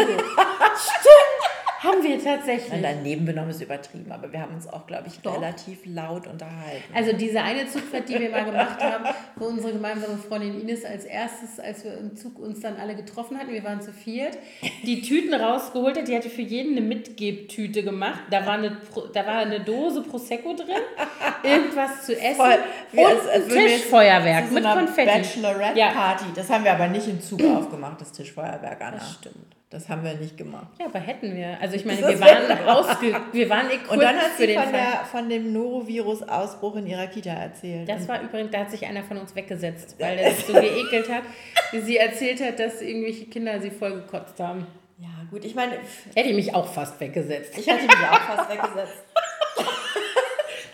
haben wir tatsächlich. Nein, daneben benommen ist übertrieben, aber wir haben uns auch, glaube ich, Doch. relativ laut unterhalten. Also diese eine Zugfahrt, die wir mal gemacht haben, wo unsere gemeinsame Freundin Ines als erstes, als wir im Zug uns dann alle getroffen hatten, wir waren zu viert, die Tüten rausgeholt hat, die hatte für jeden eine Mitgebtüte gemacht. Da war eine, da war eine Dose Prosecco drin, irgendwas zu essen Voll, wie und ein wir Tischfeuerwerk mit Konfetti. Ja. Bachelorette-Party. Das haben wir aber nicht im Zug aufgemacht, das Tischfeuerwerk, Anna. Das stimmt. Das haben wir nicht gemacht. Ja, aber hätten wir. Also ich meine, Das wir waren ausge wir waren equipped Und dann hat sie von, der, von dem Norovirus-Ausbruch in ihrer Kita erzählt. Das war übrigens, da hat sich einer von uns weggesetzt, weil er sich so geekelt hat, wie sie erzählt hat, dass irgendwelche Kinder sie voll gekotzt haben. ja, gut, ich meine, Hätte ich mich auch fast weggesetzt. ich hatte mich auch fast weggesetzt.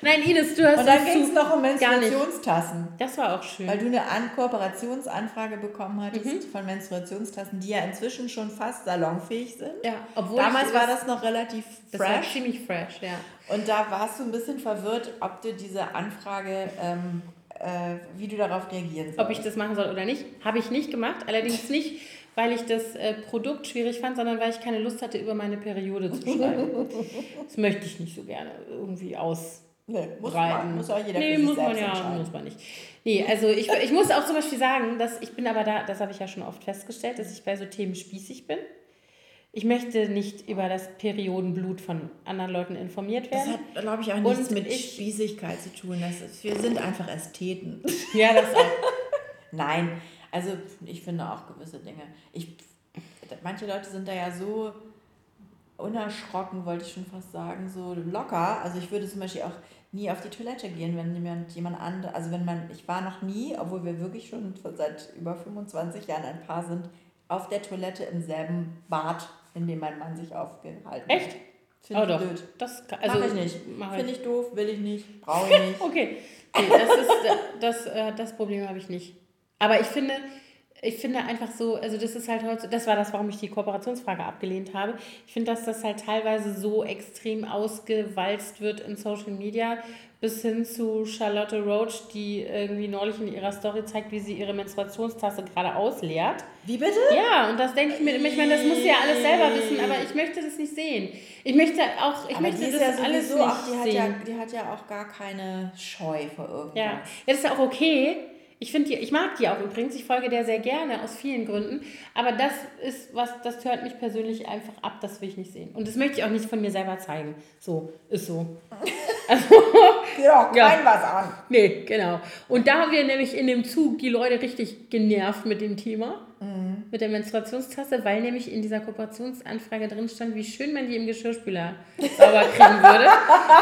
Nein, Ines, du hast Und dann ging es noch um. Menstruationstassen. Das war auch schön. Weil du eine An Kooperationsanfrage bekommen hattest Mhm. von Menstruationstassen, die ja inzwischen schon fast salonfähig sind. ja, obwohl Damals war das noch relativ das war fresh. ziemlich fresh, ja. Und da warst du ein bisschen verwirrt, ob du diese Anfrage, ähm, äh, wie du darauf reagieren sollst. Ob ich das machen soll oder nicht, habe ich nicht gemacht. Allerdings nicht, weil ich das äh, Produkt schwierig fand, sondern weil ich keine Lust hatte, über meine Periode zu schreiben. das möchte ich nicht so gerne irgendwie aus. Nee, muss, breiten. man, muss auch jeder nee, für sich muss man ja, muss man nicht. Nee, also ich, ich muss auch zum Beispiel sagen, dass ich bin aber da, das habe ich ja schon oft festgestellt, dass ich bei so Themen spießig bin. Ich möchte nicht über das Periodenblut von anderen Leuten informiert Das werden. hat, glaube ich, auch nichts Und mit ich- Spießigkeit zu tun. Das ist, wir sind einfach Ästheten. ja, das auch. Nein, also ich finde auch gewisse Dinge. Ich, manche Leute sind da ja so unerschrocken, wollte ich schon fast sagen, so locker. Also ich würde zum Beispiel auch nie auf die Toilette gehen, wenn jemand, jemand andere, also wenn man, ich war noch nie, obwohl wir wirklich schon seit über 25 Jahren ein Paar sind, auf der Toilette im selben Bad, in dem mein Mann sich aufgehalten hat. Echt? Finde oh ich doch. blöd. Das, kann- Also, mach ich nicht. Finde ich doof, will ich nicht, brauche ich nicht. Okay, nee, das, ist, das, äh, das Problem habe ich nicht. Aber ich finde, ich finde einfach so, also das ist halt heute, das war das, warum ich die Kooperationsfrage abgelehnt habe. Ich finde, dass das halt teilweise so extrem ausgewalzt wird in Social Media, bis hin zu Charlotte Roach, die irgendwie neulich in ihrer Story zeigt, wie sie ihre Menstruationstasse gerade ausleert. Wie bitte? Ja, und das denke ich mir, ich meine, das muss sie ja alles selber wissen, aber ich möchte das nicht sehen. Ich möchte auch, ich Aber möchte die ist das ja alles nicht auch, die hat, sehen. ja, die hat ja auch gar keine Scheu vor irgendwas. Ja, ja das ist ja auch okay. Ich finde die, ich mag die auch übrigens. Ich folge der sehr gerne aus vielen Gründen. Aber das ist was, das hört mich persönlich einfach ab. Das will ich nicht sehen. Und das möchte ich auch nicht von mir selber zeigen. So, ist so. Ja, Ja. kein was an. Nee, genau. Und da haben wir nämlich in dem Zug die Leute richtig genervt mit dem Thema. Mit der Menstruationstasse, weil nämlich in dieser Kooperationsanfrage drin stand, wie schön man die im Geschirrspüler sauber kriegen würde.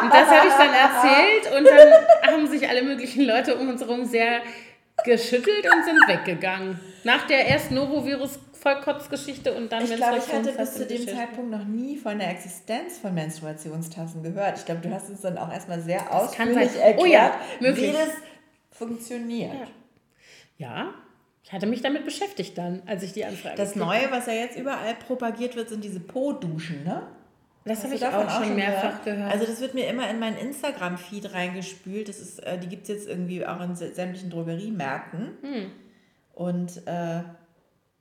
Und das habe ich dann erzählt und dann haben sich alle möglichen Leute um uns herum sehr geschüttelt und sind weggegangen. Nach der ersten Norovirus-Vollkotzgeschichte und dann Ich glaube, ich hatte bis zu dem. Zeitpunkt noch nie von der Existenz von Menstruationstassen gehört. Ich glaube, du hast uns dann auch erstmal sehr kann ausführlich erklärt, Oh ja, möglich. wie das funktioniert. Ja, ich hatte mich damit beschäftigt dann, als ich die Anfrage Das Neue, was ja jetzt überall propagiert wird, sind diese Po-Duschen, ne? Das habe du ich davon auch schon mehrfach gehört. Also das wird mir immer in meinen Instagram-Feed reingespült. Das ist, äh, die gibt es jetzt irgendwie auch in sä- sämtlichen Drogeriemärkten. Hm. Und äh,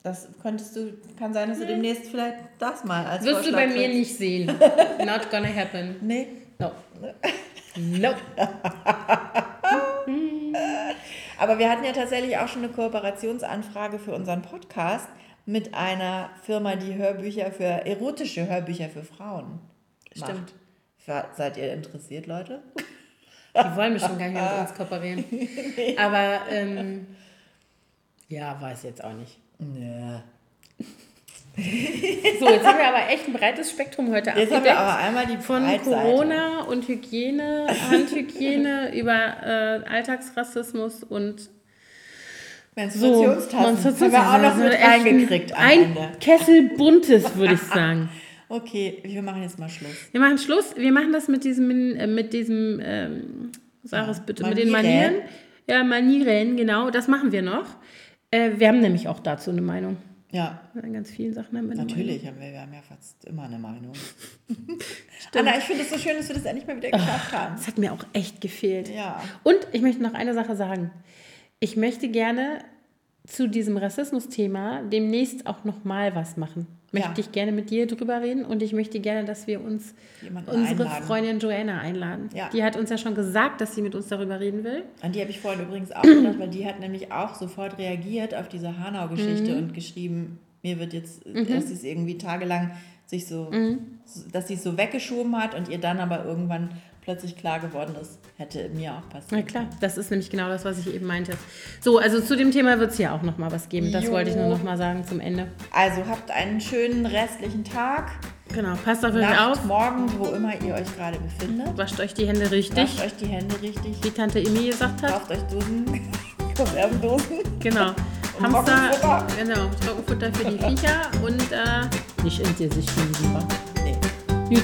das könntest du, kann sein, dass du demnächst vielleicht das mal als Wirst du Vorschlag bei mir nicht sehen. Not gonna happen. Nee. No. Nope. Aber wir hatten ja tatsächlich auch schon eine Kooperationsanfrage für unseren Podcast mit einer Firma, die Hörbücher für erotische Hörbücher für Frauen macht. Stimmt. Seid ihr interessiert, Leute? Die wollen bestimmt gar nicht mehr mit uns kooperieren. Aber ähm, ja, weiß jetzt auch nicht. Ja. So, jetzt haben wir aber echt ein breites Spektrum heute Jetzt haben wir aber einmal die Von Breitseite. Corona und Hygiene, Handhygiene über äh, Alltagsrassismus und so. Menstruationstassen. Haben wir auch noch mit reingekriegt am Ein. Kessel buntes, würde ich sagen. Okay, wir machen jetzt mal Schluss. Wir machen Schluss. Wir machen das mit diesem, äh, mit diesem, ähm, sag es bitte, mit den Manieren. Manieren. Ja, Manieren, genau. Das machen wir noch. Äh, wir haben nämlich auch dazu eine Meinung. Ja, An ganz vielen Sachen haben wir natürlich haben wir, wir haben ja fast immer eine Meinung. Anna, ich finde es so schön, dass wir das endlich mal wieder geschafft haben. Das hat mir auch echt gefehlt. Ja. Und ich möchte noch eine Sache sagen. Ich möchte gerne zu diesem Rassismus-Thema demnächst auch noch mal was machen. Möchte Ja. ich gerne mit dir drüber reden und ich möchte gerne, dass wir uns Jemanden unsere einladen. Freundin Joanna einladen. Ja. Die hat uns ja schon gesagt, dass sie mit uns darüber reden will. An die habe ich vorhin übrigens auch gedacht, weil die hat nämlich auch sofort reagiert auf diese Hanau-Geschichte Mhm. und geschrieben, mir wird jetzt, dass sie es irgendwie tagelang sich so, Mhm. dass sie es so weggeschoben hat und ihr dann aber irgendwann plötzlich klar geworden ist, hätte mir auch Na passiert. klar, das ist nämlich genau das, was ich eben meinte. So, also zu dem Thema wird es hier auch noch mal was geben. Das Jo. wollte ich nur noch mal sagen zum Ende. Also habt einen schönen restlichen Tag, Genau, passt auf euch auf. morgen, wo immer ihr euch gerade befindet. Wascht euch die Hände richtig, Wascht euch die Hände richtig, wie Tante Emi gesagt hat. kauft euch Dosen, Konservendosen. Genau. Und Hamster, genau, Trockenfutter für die Viecher und äh, nicht ins Gesicht schieben. Nee. Gut,